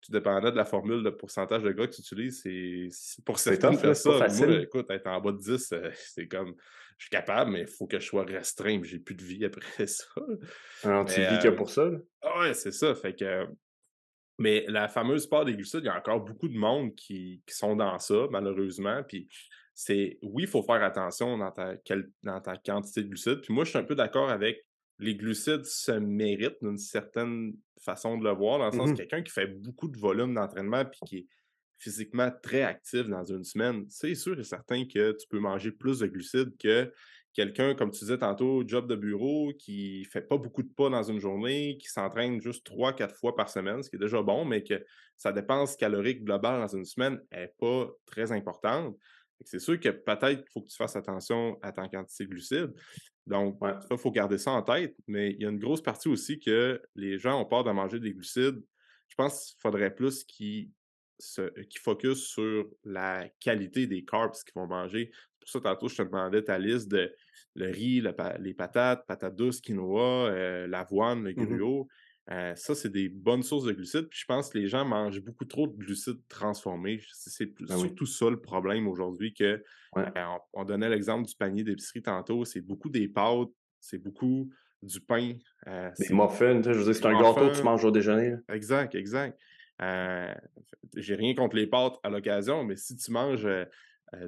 Speaker 1: tu dépendais de la formule de pourcentage de gras que tu utilises. C'est pour certains faire ça. Moi, écoute, être en bas de 10, euh, c'est comme je suis capable, mais il faut que je sois restreint. J'ai plus de vie après ça.
Speaker 2: Alors, tu vis que pour ça?
Speaker 1: Ah ouais, c'est ça. Fait que. Mais la fameuse part des glucides, il y a encore beaucoup de monde qui, sont dans ça, malheureusement. Puis c'est oui, il faut faire attention dans ta, dans ta quantité de glucides. Puis moi, je suis un peu d'accord avec les glucides se méritent d'une certaine façon de le voir, dans le sens mmh quelqu'un qui fait beaucoup de volume d'entraînement puis qui est physiquement très actif dans une semaine, c'est sûr et certain que tu peux manger plus de glucides que quelqu'un, comme tu disais tantôt, job de bureau, qui fait pas beaucoup de pas dans une journée, qui s'entraîne juste trois, quatre fois par semaine, ce qui est déjà bon, mais que sa dépense calorique globale dans une semaine n'est pas très importante. C'est sûr que peut-être qu'il faut que tu fasses attention à ta quantité de glucides. Donc, il faut garder ça en tête, mais il y a une grosse partie aussi que les gens ont peur de manger des glucides. Je pense qu'il faudrait plus qu'ils qui focus sur la qualité des carbs qu'ils vont manger. Pour ça, tantôt, je te demandais ta liste de le riz, les patates, patates douces, quinoa, euh, l'avoine, le mmh gruau. Euh, ça, c'est des bonnes sources de glucides. Puis je pense que les gens mangent beaucoup trop de glucides transformés. C'est ben surtout ça le problème aujourd'hui que euh, on, donnait l'exemple du panier d'épicerie tantôt. C'est beaucoup des pâtes, c'est beaucoup du pain.
Speaker 2: Euh, des muffins, je veux dire, c'est un gâteau que tu manges au déjeuner.
Speaker 1: Exact, exact. J'ai rien contre les pâtes à l'occasion, mais si tu manges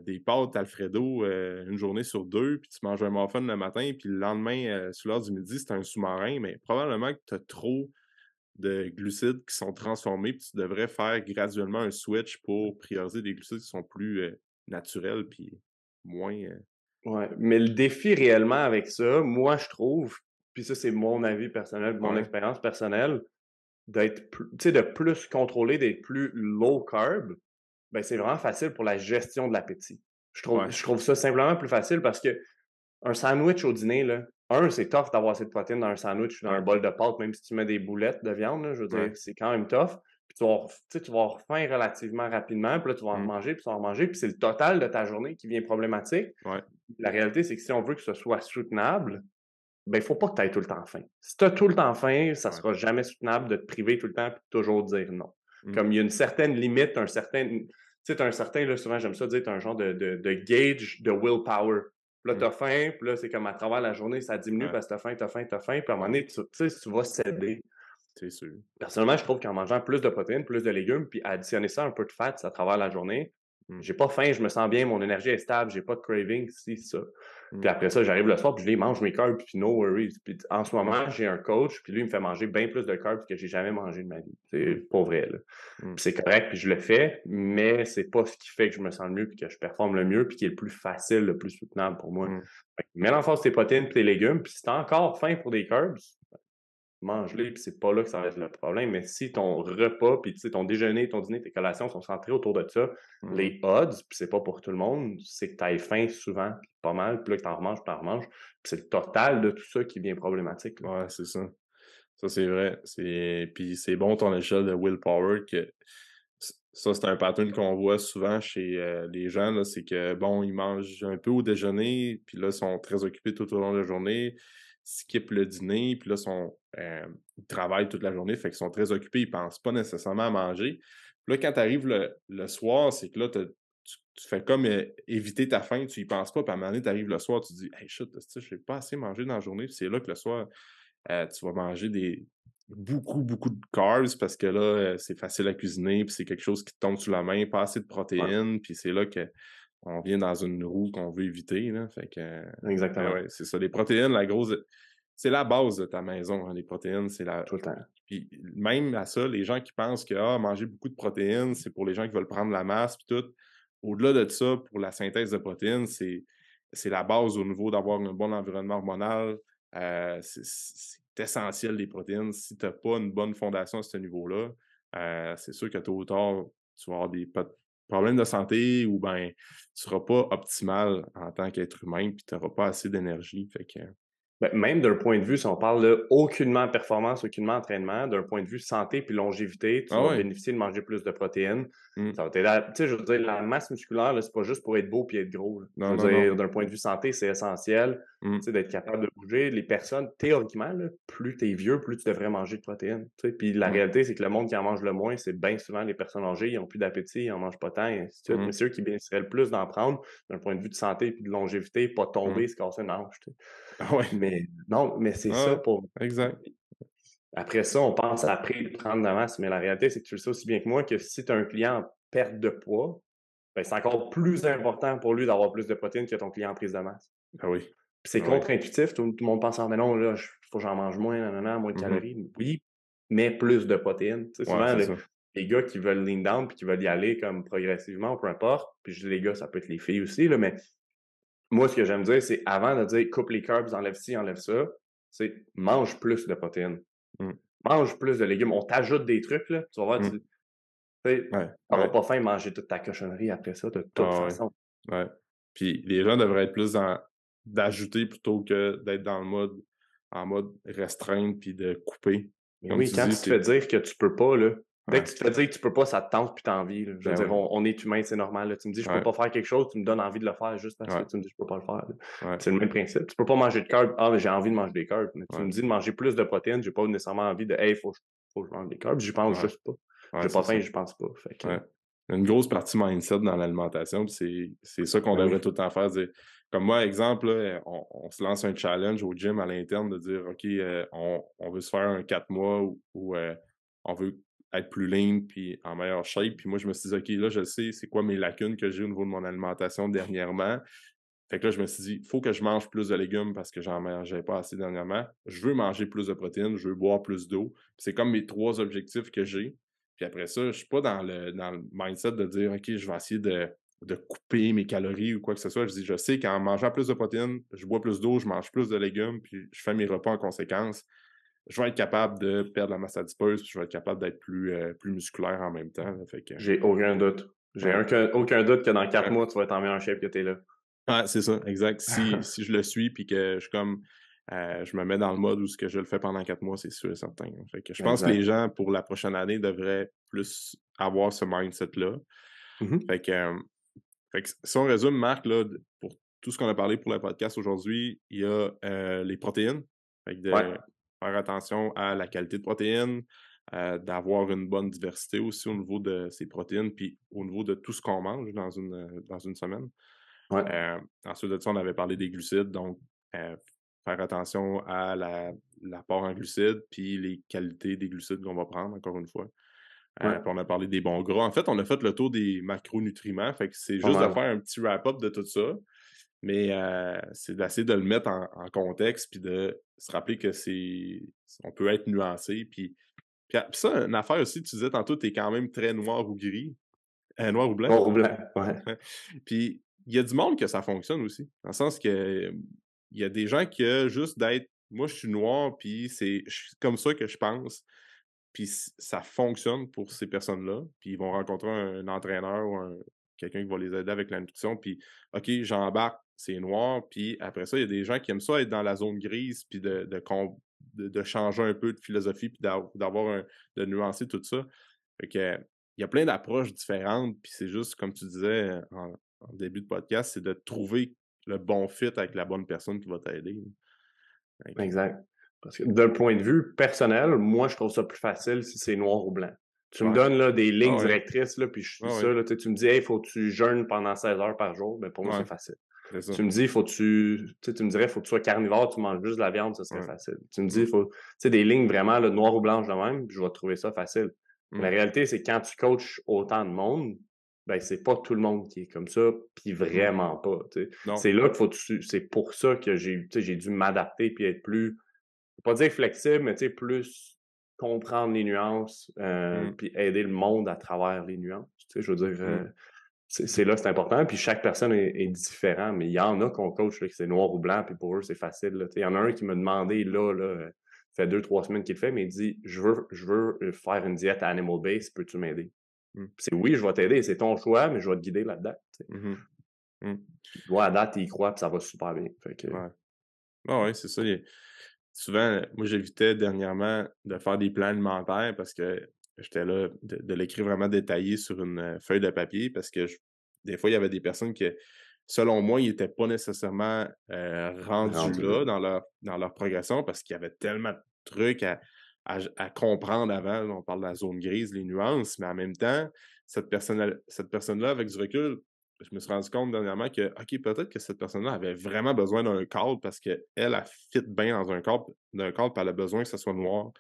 Speaker 1: des pâtes Alfredo une journée sur deux, puis tu manges un muffin le matin, puis le lendemain, sous l'heure du midi, c'est un sous-marin, mais probablement que tu as trop de glucides qui sont transformés, puis tu devrais faire graduellement un switch pour prioriser des glucides qui sont plus naturels, puis moins.
Speaker 2: Ouais, mais le défi réellement avec ça, moi, je trouve, puis ça, c'est mon avis personnel, mon expérience personnelle, d'être de plus contrôlé, d'être plus low carb, ben, c'est vraiment facile pour la gestion de l'appétit. Je trouve, je trouve ça simplement plus facile parce que un sandwich au dîner, là, un, c'est tough d'avoir cette protéine dans un sandwich ou dans un bol de pâte, même si tu mets des boulettes de viande, je veux dire, c'est quand même tough. Puis tu vas, avoir, tu vas avoir faim relativement rapidement, puis là, tu vas en mmh. manger, puis tu vas en manger, puis c'est le total de ta journée qui vient problématique. La réalité, c'est que si on veut que ce soit soutenable, ben, il ne faut pas que tu aies tout le temps faim. Si tu as tout le temps faim, ça ne sera jamais soutenable de te priver tout le temps et toujours dire non. Mmh. Comme il y a une certaine limite, un certain. Tu sais, un certain, là, souvent j'aime ça dire, as un genre de, de, gauge de willpower. Puis là, tu as mmh. faim, puis là, c'est comme à travers la journée, ça diminue parce que tu as faim, tu as faim, tu as faim. Puis à un moment donné, tu, sais, tu vas céder.
Speaker 1: C'est sûr.
Speaker 2: Personnellement, je trouve qu'en mangeant plus de protéines, plus de légumes, puis additionner ça un peu de fat à travers la journée. J'ai pas faim, je me sens bien, mon énergie est stable, j'ai pas de craving, c'est ça. Puis mmh. après ça, j'arrive le soir, puis je les mange mes carbs, puis no worries. Puis en ce moment, j'ai un coach, puis lui, il me fait manger bien plus de carbs que j'ai jamais mangé de ma vie. C'est mmh. pas vrai, là. Mmh. c'est correct, puis je le fais, mais c'est pas ce qui fait que je me sens le mieux, puis que je performe le mieux, puis qui est le plus facile, le plus soutenable pour moi. Mets en face tes protéines, puis tes légumes, puis si t'as encore faim pour des carbs, mange-les, puis c'est pas là que ça va être le problème. Mais si ton repas, puis ton déjeuner, ton dîner, tes collations sont centrés autour de ça, mmh. les odds, puis c'est pas pour tout le monde, c'est que tu as faim souvent, pas mal, puis là que t'en remanges, t'en remanges. Puis c'est le total de tout ça qui devient problématique.
Speaker 1: Ouais, c'est ça. Ça, c'est vrai. Puis c'est bon ton échelle de willpower que ça, c'est un pattern qu'on voit souvent chez euh, les gens, c'est que bon, ils mangent un peu au déjeuner, puis là, ils sont très occupés tout au long de la journée skippent le dîner, puis là, sont, euh, ils travaillent toute la journée, fait qu'ils sont très occupés, ils ne pensent pas nécessairement à manger. Puis là, quand tu arrives le, soir, c'est que là, tu, fais comme euh, éviter ta faim, tu y penses pas, puis à un moment donné, tu arrives le soir, tu te dis Hey shit, je n'ai pas assez mangé dans la journée, puis c'est là que le soir, euh, tu vas manger des beaucoup, beaucoup de carbs parce que là, c'est facile à cuisiner, puis c'est quelque chose qui te tombe sous la main, pas assez de protéines, puis c'est là que on vient dans une roue qu'on veut éviter. Là. Fait que,
Speaker 2: ben Exactement.
Speaker 1: c'est ça. Les protéines, la grosse. C'est la base de ta maison, hein, les protéines. C'est la.
Speaker 2: Tout le temps.
Speaker 1: Puis même à ça, les gens qui pensent que ah, manger beaucoup de protéines, c'est pour les gens qui veulent prendre la masse, puis tout. Au-delà de ça, pour la synthèse de protéines, c'est, c'est la base au niveau d'avoir un bon environnement hormonal. Euh, c'est, essentiel les protéines. Si tu n'as pas une bonne fondation à ce niveau-là, euh, c'est sûr que tôt ou tard, tu vas avoir des, problème de santé ou ben tu seras pas optimal en tant qu'être humain puis tu n'auras pas assez d'énergie. Fait que
Speaker 2: ben, même d'un point de vue, si on parle de aucunement performance, aucunement entraînement, d'un point de vue santé puis longévité, tu ah vas bénéficier de manger plus de protéines. Mmh. Ça va Tu sais, je veux dire, la masse musculaire, c'est pas juste pour être beau puis être gros. D'un point de vue santé, c'est essentiel mmh. d'être capable de bouger. Les personnes, théoriquement, plus tu es vieux, plus tu devrais manger de protéines. Puis la réalité, c'est que le monde qui en mange le moins, c'est bien souvent les personnes âgées, ils n'ont plus d'appétit, ils n'en mangent pas tant, et ainsi de suite. Mais c'est eux qui bénéficieraient le plus d'en prendre d'un point de vue de santé puis de longévité, pas tomber, se casser une hanche.
Speaker 1: Ah ouais.
Speaker 2: Mais non, mais c'est ça pour.
Speaker 1: Exact.
Speaker 2: Après ça, on pense après prendre de la masse, mais la réalité, c'est que tu le sais aussi bien que moi que si tu as un client en perte de poids, ben, c'est encore plus important pour lui d'avoir plus de protéines que ton client en prise de masse.
Speaker 1: Ah oui.
Speaker 2: c'est ah contre-intuitif, tout, le monde pense en mais non, là, il faut que j'en mange moins, nanana, moins de mmh calories. Oui, mais plus de protéines. Tu sais, souvent, les, gars qui veulent lean down puis qui veulent y aller comme progressivement, peu importe, puis je dis les gars, ça peut être les filles aussi, là, mais moi, ce que j'aime dire, c'est avant de dire coupe les carbs, enlève ci, enlève ça, c'est mange plus de protéines. Mmh. Mange plus de légumes. On t'ajoute des trucs, là. Tu vas voir, mmh. tu n'auras pas faim de manger toute ta cochonnerie après ça, de toute ah façon.
Speaker 1: Ouais. Puis les gens devraient être plus dans d'ajouter plutôt que d'être dans le mode en mode restreindre puis de couper.
Speaker 2: oui, quand tu te fais dire que tu peux pas, là, Dès que tu te fais dire que tu peux pas, ça te tente puis t'as envie. Je veux
Speaker 1: Ben
Speaker 2: dire,
Speaker 1: oui.
Speaker 2: on, on est humain, c'est normal. là. Tu me dis, je
Speaker 1: Ouais.
Speaker 2: peux pas faire quelque chose, tu me donnes envie de le faire juste parce
Speaker 1: Ouais.
Speaker 2: que tu me dis, je peux pas le faire.
Speaker 1: Ouais.
Speaker 2: C'est le même principe. Tu peux pas manger de carbs. Ah, mais j'ai envie de manger des carbs. Mais tu me dis de manger plus de protéines, j'ai pas nécessairement envie de, hey, faut, faut que je mange des carbs. J'y pense juste pas. J'ai pas faim, je pense pas. Fait que,
Speaker 1: une grosse partie mindset dans l'alimentation, c'est ça qu'on
Speaker 2: Ben
Speaker 1: devrait tout le temps faire. dire- Comme moi, exemple, là, on, on se lance un challenge au gym à l'interne de dire OK, euh, on, on veut se faire un 4 mois où, où, euh, on veut être plus lean puis en meilleure shape. Puis moi, je me suis dit, OK, là, je sais c'est quoi mes lacunes que j'ai au niveau de mon alimentation dernièrement. Fait que là, je me suis dit, il faut que je mange plus de légumes parce que j'en mangeais pas assez dernièrement. Je veux manger plus de protéines, je veux boire plus d'eau. C'est comme mes trois objectifs que j'ai. Puis après ça, je suis pas dans le, dans le mindset de dire, OK, je vais essayer de, de couper mes calories ou quoi que ce soit. Je dis, je sais qu'en mangeant plus de protéines, je bois plus d'eau, je mange plus de légumes, puis je fais mes repas en conséquence. Je vais être capable de perdre la masse adipeuse, puis je vais être capable d'être plus, euh, plus musculaire en même temps. que,
Speaker 2: j'ai aucun doute. J'ai
Speaker 1: Ouais.
Speaker 2: aucun, doute que dans quatre
Speaker 1: Ouais.
Speaker 2: mois, tu vas être en meilleure shape que t'es là.
Speaker 1: Ouais, c'est ça, exact. Si, si je le suis puis que je comme euh, je me mets dans le mode où ce que je le fais pendant quatre mois, c'est sûr et certain. Fait que je pense que les gens, pour la prochaine année, devraient plus avoir ce mindset-là.
Speaker 2: Mhm.
Speaker 1: Fait que, euh, fait que si on résume, Marc, là, pour tout ce qu'on a parlé pour le podcast aujourd'hui, il y a euh, les protéines. Fait que de
Speaker 2: Ouais.
Speaker 1: Faire attention à la qualité de protéines, euh, d'avoir une bonne diversité aussi au niveau de ces protéines, puis au niveau de tout ce qu'on mange dans une, euh, dans une semaine.
Speaker 2: Ouais.
Speaker 1: Euh, ensuite de ça, on avait parlé des glucides, donc euh, faire attention à la- l'apport en glucides, puis les qualités des glucides qu'on va prendre, encore une fois.
Speaker 2: Ouais.
Speaker 1: puis on a parlé des bons gras. En fait, on a fait le tour des macronutriments, fait que c'est juste de faire un petit wrap-up de tout ça. Mais euh, c'est d'essayer de le mettre en, en contexte, puis de se rappeler que c'est. On peut être nuancé. Puis, puis, ça, une affaire aussi, tu disais tantôt, tu es quand même très noir ou gris. Euh, noir ou blanc.
Speaker 2: Noir ou blanc. Ouais.
Speaker 1: Puis il y a du monde que ça fonctionne aussi. Dans le sens que il y a des gens qui, euh, juste d'être moi, je suis noir, puis c'est comme ça que je pense. Puis ça fonctionne pour ces personnes-là. Puis ils vont rencontrer un, entraîneur ou un- quelqu'un qui va les aider avec la nutrition. Puis, OK, j'embarque, c'est noir. Puis après ça, il y a des gens qui aiment ça être dans la zone grise, puis de, de, de- de changer un peu de philosophie, puis d'av- d'avoir de nuancer tout ça. Fait que, il y a plein d'approches différentes, puis c'est juste, comme tu disais en, en début de podcast, c'est de trouver le bon fit avec la bonne personne qui va t'aider. Que-
Speaker 2: Exact. Parce que d'un point de vue personnel, moi, je trouve ça plus facile si c'est noir ou blanc. Tu me donnes là, des lignes
Speaker 1: ouais.
Speaker 2: directrices, là, puis je suis
Speaker 1: Ah ouais.
Speaker 2: ça. Là, tu me dis, hey, faut que tu jeûnes pendant 16 heures par jour. Ben, pour moi, c'est facile. Tu me dis, faut que tu, tu, sais, tu me dirais, faut que tu sois carnivore, tu manges juste de la viande, ça serait
Speaker 1: Ouais.
Speaker 2: facile. Tu me dis, faut, tu sais, des lignes vraiment là, noir ou blanche de même, je vais trouver ça facile.
Speaker 1: Mm.
Speaker 2: La réalité, c'est que quand tu coaches autant de monde, ben, c'est pas tout le monde qui est comme ça, puis vraiment pas. C'est là qu'il faut tu- c'est pour ça que j'ai, dû m'adapter puis être plus, pas dire flexible, mais tu sais, plus comprendre les nuances, euh,
Speaker 1: Mm.
Speaker 2: puis aider le monde à travers les nuances. Tu sais, je veux dire, euh,
Speaker 1: Mm.
Speaker 2: C'est là c'est important. Puis chaque personne est, est différent, mais il y en a qu'on coach là, que c'est noir ou blanc, puis pour eux, c'est facile. là. Il y en a un qui m'a demandé là, là, euh, ça fait deux, trois semaines qu'il le fait, mais il dit Je veux, je veux euh, faire une diète à animal base, peux-tu m'aider?
Speaker 1: Mm.
Speaker 2: Puis C'est oui, je vais t'aider, c'est ton choix, mais je vais te guider là-dedans. Puis Toi, à date, il y croit, puis ça va super bien. Fait que,
Speaker 1: Ouais. Ah ouais, c'est ça. Souvent, moi, j'évitais dernièrement de faire des plans alimentaires parce que j'étais là de, de l'écrire vraiment détaillé sur une euh, feuille de papier parce que je- des fois, il y avait des personnes qui, selon moi, ils n'étaient pas nécessairement euh, rendus là dans leur, dans leur progression parce qu'il y avait tellement de trucs à, à, à comprendre avant. On parle de la zone grise, les nuances, mais en même temps, cette personne cette personne-là, avec du recul, je me suis rendu compte dernièrement que, OK, peut-être que cette personne-là avait vraiment besoin d'un cadre parce qu'elle, elle, fit bien dans un cadre, d'un cadre, puis elle a besoin que ce soit noir.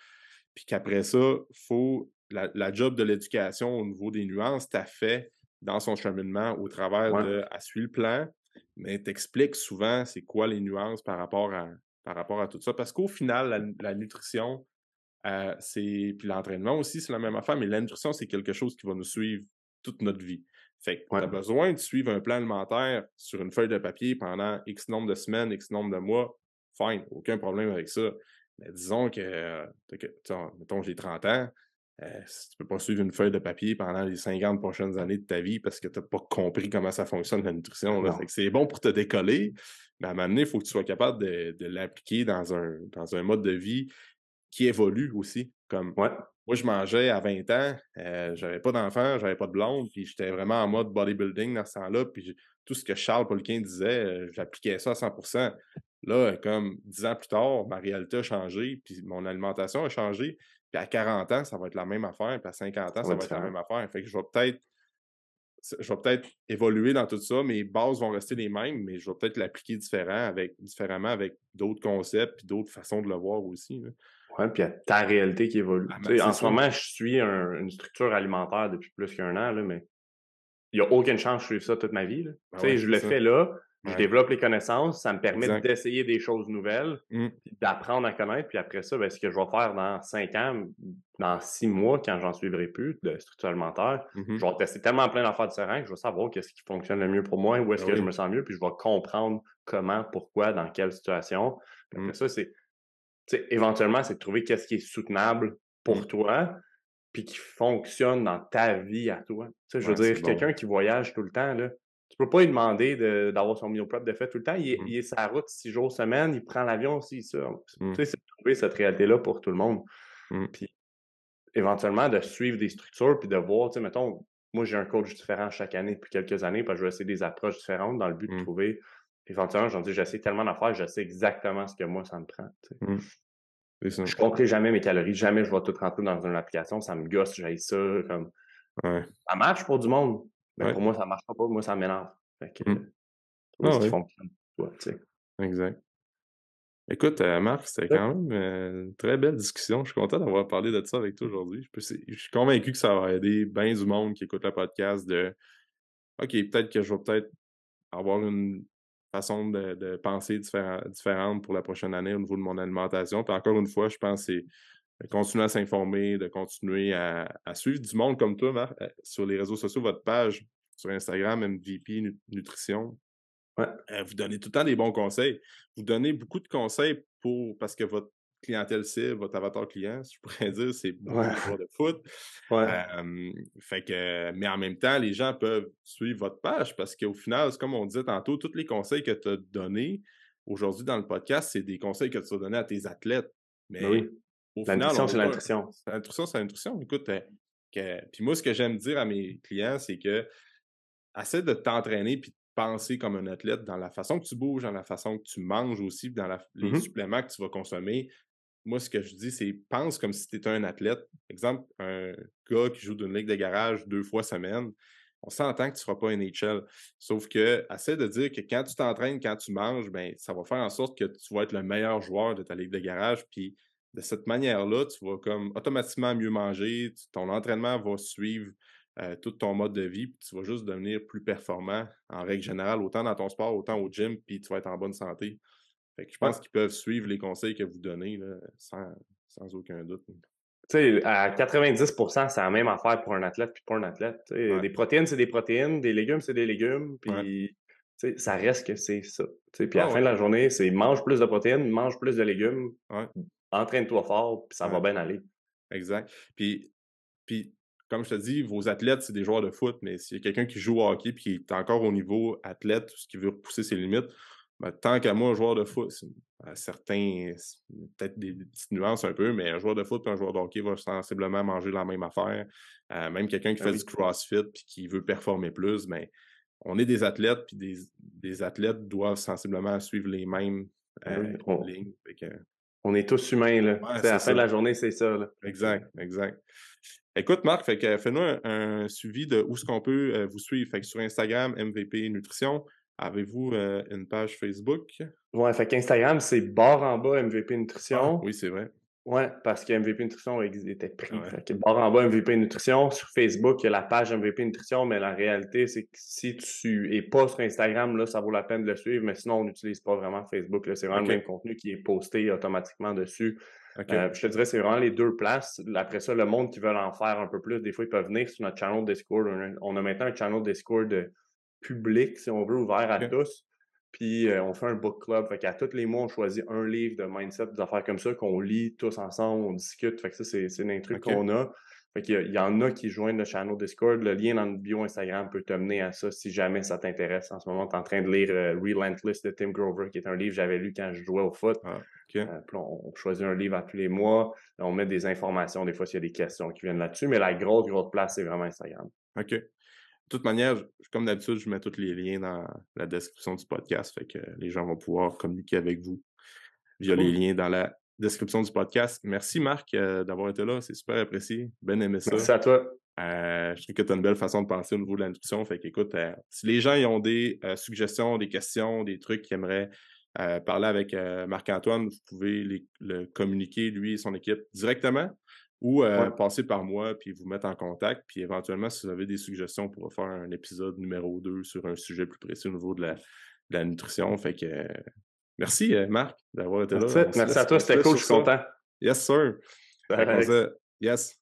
Speaker 1: Puis qu'après ça, faut la, la job de l'éducation au niveau des nuances, t'as fait dans son cheminement au travers
Speaker 2: Ouais.
Speaker 1: de elle suit le plan, mais t'expliques souvent c'est quoi les nuances par rapport à, par rapport à tout ça. Parce qu'au final, la, la nutrition, euh, c'est. Puis l'entraînement aussi, c'est la même affaire, mais la nutrition, c'est quelque chose qui va nous suivre toute notre vie. Fait que
Speaker 2: Ouais.
Speaker 1: tu as besoin de suivre un plan alimentaire sur une feuille de papier pendant X nombre de semaines, X nombre de mois. Fine, aucun problème avec ça. Mais disons que, euh, que mettons, j'ai 30 ans, euh, tu peux pas suivre une feuille de papier pendant les 50 prochaines années de ta vie parce que tu n'as pas compris comment ça fonctionne la nutrition. c'est bon pour te décoller, mais à un moment donné, il faut que tu sois capable de, de l'appliquer dans un, dans un mode de vie qui évolue aussi. Comme
Speaker 2: Ouais.
Speaker 1: moi, je mangeais à 20 ans, euh, j'avais pas d'enfant, j'avais pas de blonde, puis j'étais vraiment en mode bodybuilding dans ce temps-là, puis tout ce que Charles Polquin disait, euh, j'appliquais ça à 100% Là, comme 10 ans plus tard, ma réalité a changé, puis mon alimentation a changé, puis à 40 ans, ça va être la même affaire, puis à 50 ans, ça va être la même affaire. Fait que je vais peut-être je vais peut-être évoluer dans tout ça, mes bases vont rester les mêmes, mais je vais peut-être l'appliquer différent avec, différemment avec d'autres concepts puis d'autres façons de le voir aussi.
Speaker 2: Oui, puis il y a ta réalité qui évolue. Ah, ben, en ce moment, je suis une structure alimentaire depuis plus qu'un an, là, mais il n'y a aucune chance de suivre ça toute ma vie. Ben je le fais là, je développe les connaissances, ça me permet d'essayer des choses nouvelles, mmh. d'apprendre à connaître. Puis après ça, ben, ce que je vais faire dans cinq ans, dans six mois, quand j'en suivrai plus de structure alimentaire, mmh je vais tester tellement plein d'affaires différentes que je vais savoir qu'est-ce qui fonctionne le mieux pour moi, où est-ce ben que je me sens mieux, puis je vais comprendre comment, pourquoi, dans quelle situation. Après mmh. ça, c'est éventuellement, c'est de trouver qu'est-ce qui est soutenable pour toi, puis qui fonctionne dans ta vie à toi. je veux dire, quelqu'un qui voyage tout le temps, là, tu peux pas lui demander d'avoir son meal prep de fait tout le temps. Il, est, mmh. sa route six jours semaine, il prend l'avion aussi, ça. Mmh. Tu sais, c'est de trouver cette réalité-là pour tout le monde. Mmh. Puis éventuellement, de suivre des structures puis de voir, tu sais, mettons, moi, j'ai un coach différent chaque année depuis quelques années, parce que je vais essayer des approches différentes dans le but de trouver. Éventuellement, j'en dis, j'essaie tellement d'affaires, je sais exactement ce que moi, ça me prend. Je ne compterai jamais mes calories, jamais je vais tout rentrer dans une application, ça me gosse, j'ai ça. Comme... Ça marche pour du monde, mais pour moi, ça ne marche pas. Moi, ça m'énerve. Fait que, ah, fonctionne toi, tu sais.
Speaker 1: Exact. Écoute, euh, Marc, c'était quand même euh, une très belle discussion. Je suis content d'avoir parlé de ça avec toi aujourd'hui. Je, suis convaincu que ça va aider bien du monde qui écoute le podcast de OK, peut-être que je vais peut-être avoir une façon de, penser différente pour la prochaine année au niveau de mon alimentation. Puis encore une fois, je pense que c'est de continuer à s'informer, de continuer à, suivre du monde comme toi, Marc, euh, sur les réseaux sociaux, votre page sur Instagram, MVP Nutrition. Euh, vous donnez tout le temps des bons conseils. Vous donnez beaucoup de conseils pour parce que votre clientèle cible, votre avatar client, si je pourrais dire, c'est beaucoup de foot. fait que, mais en même temps, les gens peuvent suivre votre page parce qu'au final, comme on disait tantôt, tous les conseils que tu as donnés aujourd'hui dans le podcast, c'est des conseils que tu as donnés à tes athlètes.
Speaker 2: Mais ben L'intrusion, c'est l'intrusion.
Speaker 1: L'intrusion, c'est l'intrusion. Écoute, euh, puis moi, ce que j'aime dire à mes clients, c'est que essaie de t'entraîner puis de penser comme un athlète dans la façon que tu bouges, dans la façon que tu manges aussi, dans les mmh suppléments que tu vas consommer. Moi, ce que je dis, c'est pense comme si tu étais un athlète. Exemple, un gars qui joue d'une ligue de garage deux fois semaine, on s'entend que tu ne feras pas un NHL. Sauf que, essaie de dire que quand tu t'entraînes, quand tu manges, ben, ça va faire en sorte que tu vas être le meilleur joueur de ta ligue de garage. Puis de cette manière-là, tu vas comme automatiquement mieux manger, ton entraînement va suivre euh, tout ton mode de vie, puis tu vas juste devenir plus performant en règle générale, autant dans ton sport, autant au gym, puis tu vas être en bonne santé. Fait que je pense qu'ils peuvent suivre les conseils que vous donnez là, sans, sans, aucun doute. Tu
Speaker 2: sais, à 90% c'est la même affaire pour un athlète puis pour un athlète. Des protéines, c'est des protéines, des légumes, c'est des légumes, puis ça reste que c'est ça. Puis à la fin de la journée, c'est mange plus de protéines, mange plus de légumes, entraîne-toi fort, puis ça va bien aller.
Speaker 1: Exact. Puis, puis, comme je te dis, vos athlètes, c'est des joueurs de foot, mais s'il y a quelqu'un qui joue au hockey puis qui est encore au niveau athlète, ce qui veut repousser ses limites, ben, tant qu'à moi, un joueur de foot, certains, peut-être des, petites nuances un peu, mais un joueur de foot et un joueur de hockey va sensiblement manger la même affaire. Euh, même quelqu'un qui ben fait du CrossFit puis qui veut performer plus, mais ben, on est des athlètes, puis des, athlètes doivent sensiblement suivre les mêmes euh, lignes
Speaker 2: on est tous humains. Là. à la fin de la journée, c'est ça.
Speaker 1: Exact, exact. Écoute, Marc, fais-nous un, suivi de où est-ce qu'on peut euh, vous suivre. Fait sur Instagram, MVP Nutrition. Avez-vous euh, une page Facebook?
Speaker 2: Oui, fait qu'Instagram, c'est barre en bas MVP Nutrition.
Speaker 1: Ah, oui, c'est vrai.
Speaker 2: Oui, parce que MVP Nutrition était pris. barre en bas MVP Nutrition. Sur Facebook, il y a la page MVP Nutrition, mais la réalité, c'est que si tu es pas sur Instagram, là, ça vaut la peine de le suivre, mais sinon, on n'utilise pas vraiment Facebook. C'est vraiment le même contenu qui est posté automatiquement dessus. Euh, je te dirais, c'est vraiment les deux places. Après ça, le monde qui veut en faire un peu plus, des fois, ils peuvent venir sur notre channel Discord. On a maintenant un channel Discord public, si on veut, ouvert à tous. Puis euh, on fait un book club. Fait qu'à tous les mois, on choisit un livre de mindset, des affaires comme ça qu'on lit tous ensemble, on discute. Fait que ça, c'est un truc qu'on a. Fait qu'il y, il y en a qui joignent le channel Discord. Le lien dans le bio Instagram peut te mener à ça si jamais ça t'intéresse. En ce moment, tu es en train de lire euh, Relentless de Tim Grover, qui est un livre que j'avais lu quand je jouais au foot. Ah, euh, on, choisit un livre à tous les mois. On met des informations, des fois, s'il y a des questions qui viennent là-dessus. Mais la grosse, grosse place, c'est vraiment Instagram.
Speaker 1: OK. De toute manière, comme d'habitude, je mets tous les liens dans la description du podcast. Fait que les gens vont pouvoir communiquer avec vous via les liens dans la description du podcast. Merci Marc euh, d'avoir été là. C'est super apprécié. Ben aimé ça.
Speaker 2: Merci à toi.
Speaker 1: Euh, je trouve que tu as une belle façon de penser au niveau de la nutrition. Fait qu'écoute, euh, si les gens ont des suggestions, des questions, des trucs qu'ils aimeraient parler avec Marc-Antoine, vous pouvez le communiquer, lui et son équipe, directement ou passer par moi puis vous mettre en contact. Puis éventuellement, si vous avez des suggestions, on pourra faire un épisode numéro 2 sur un sujet plus précis au niveau de la, de la nutrition. Fait que Merci, euh, Marc, d'avoir été là.
Speaker 2: Merci à toi, c'était cool, je suis content.
Speaker 1: Yes, sir. Yes.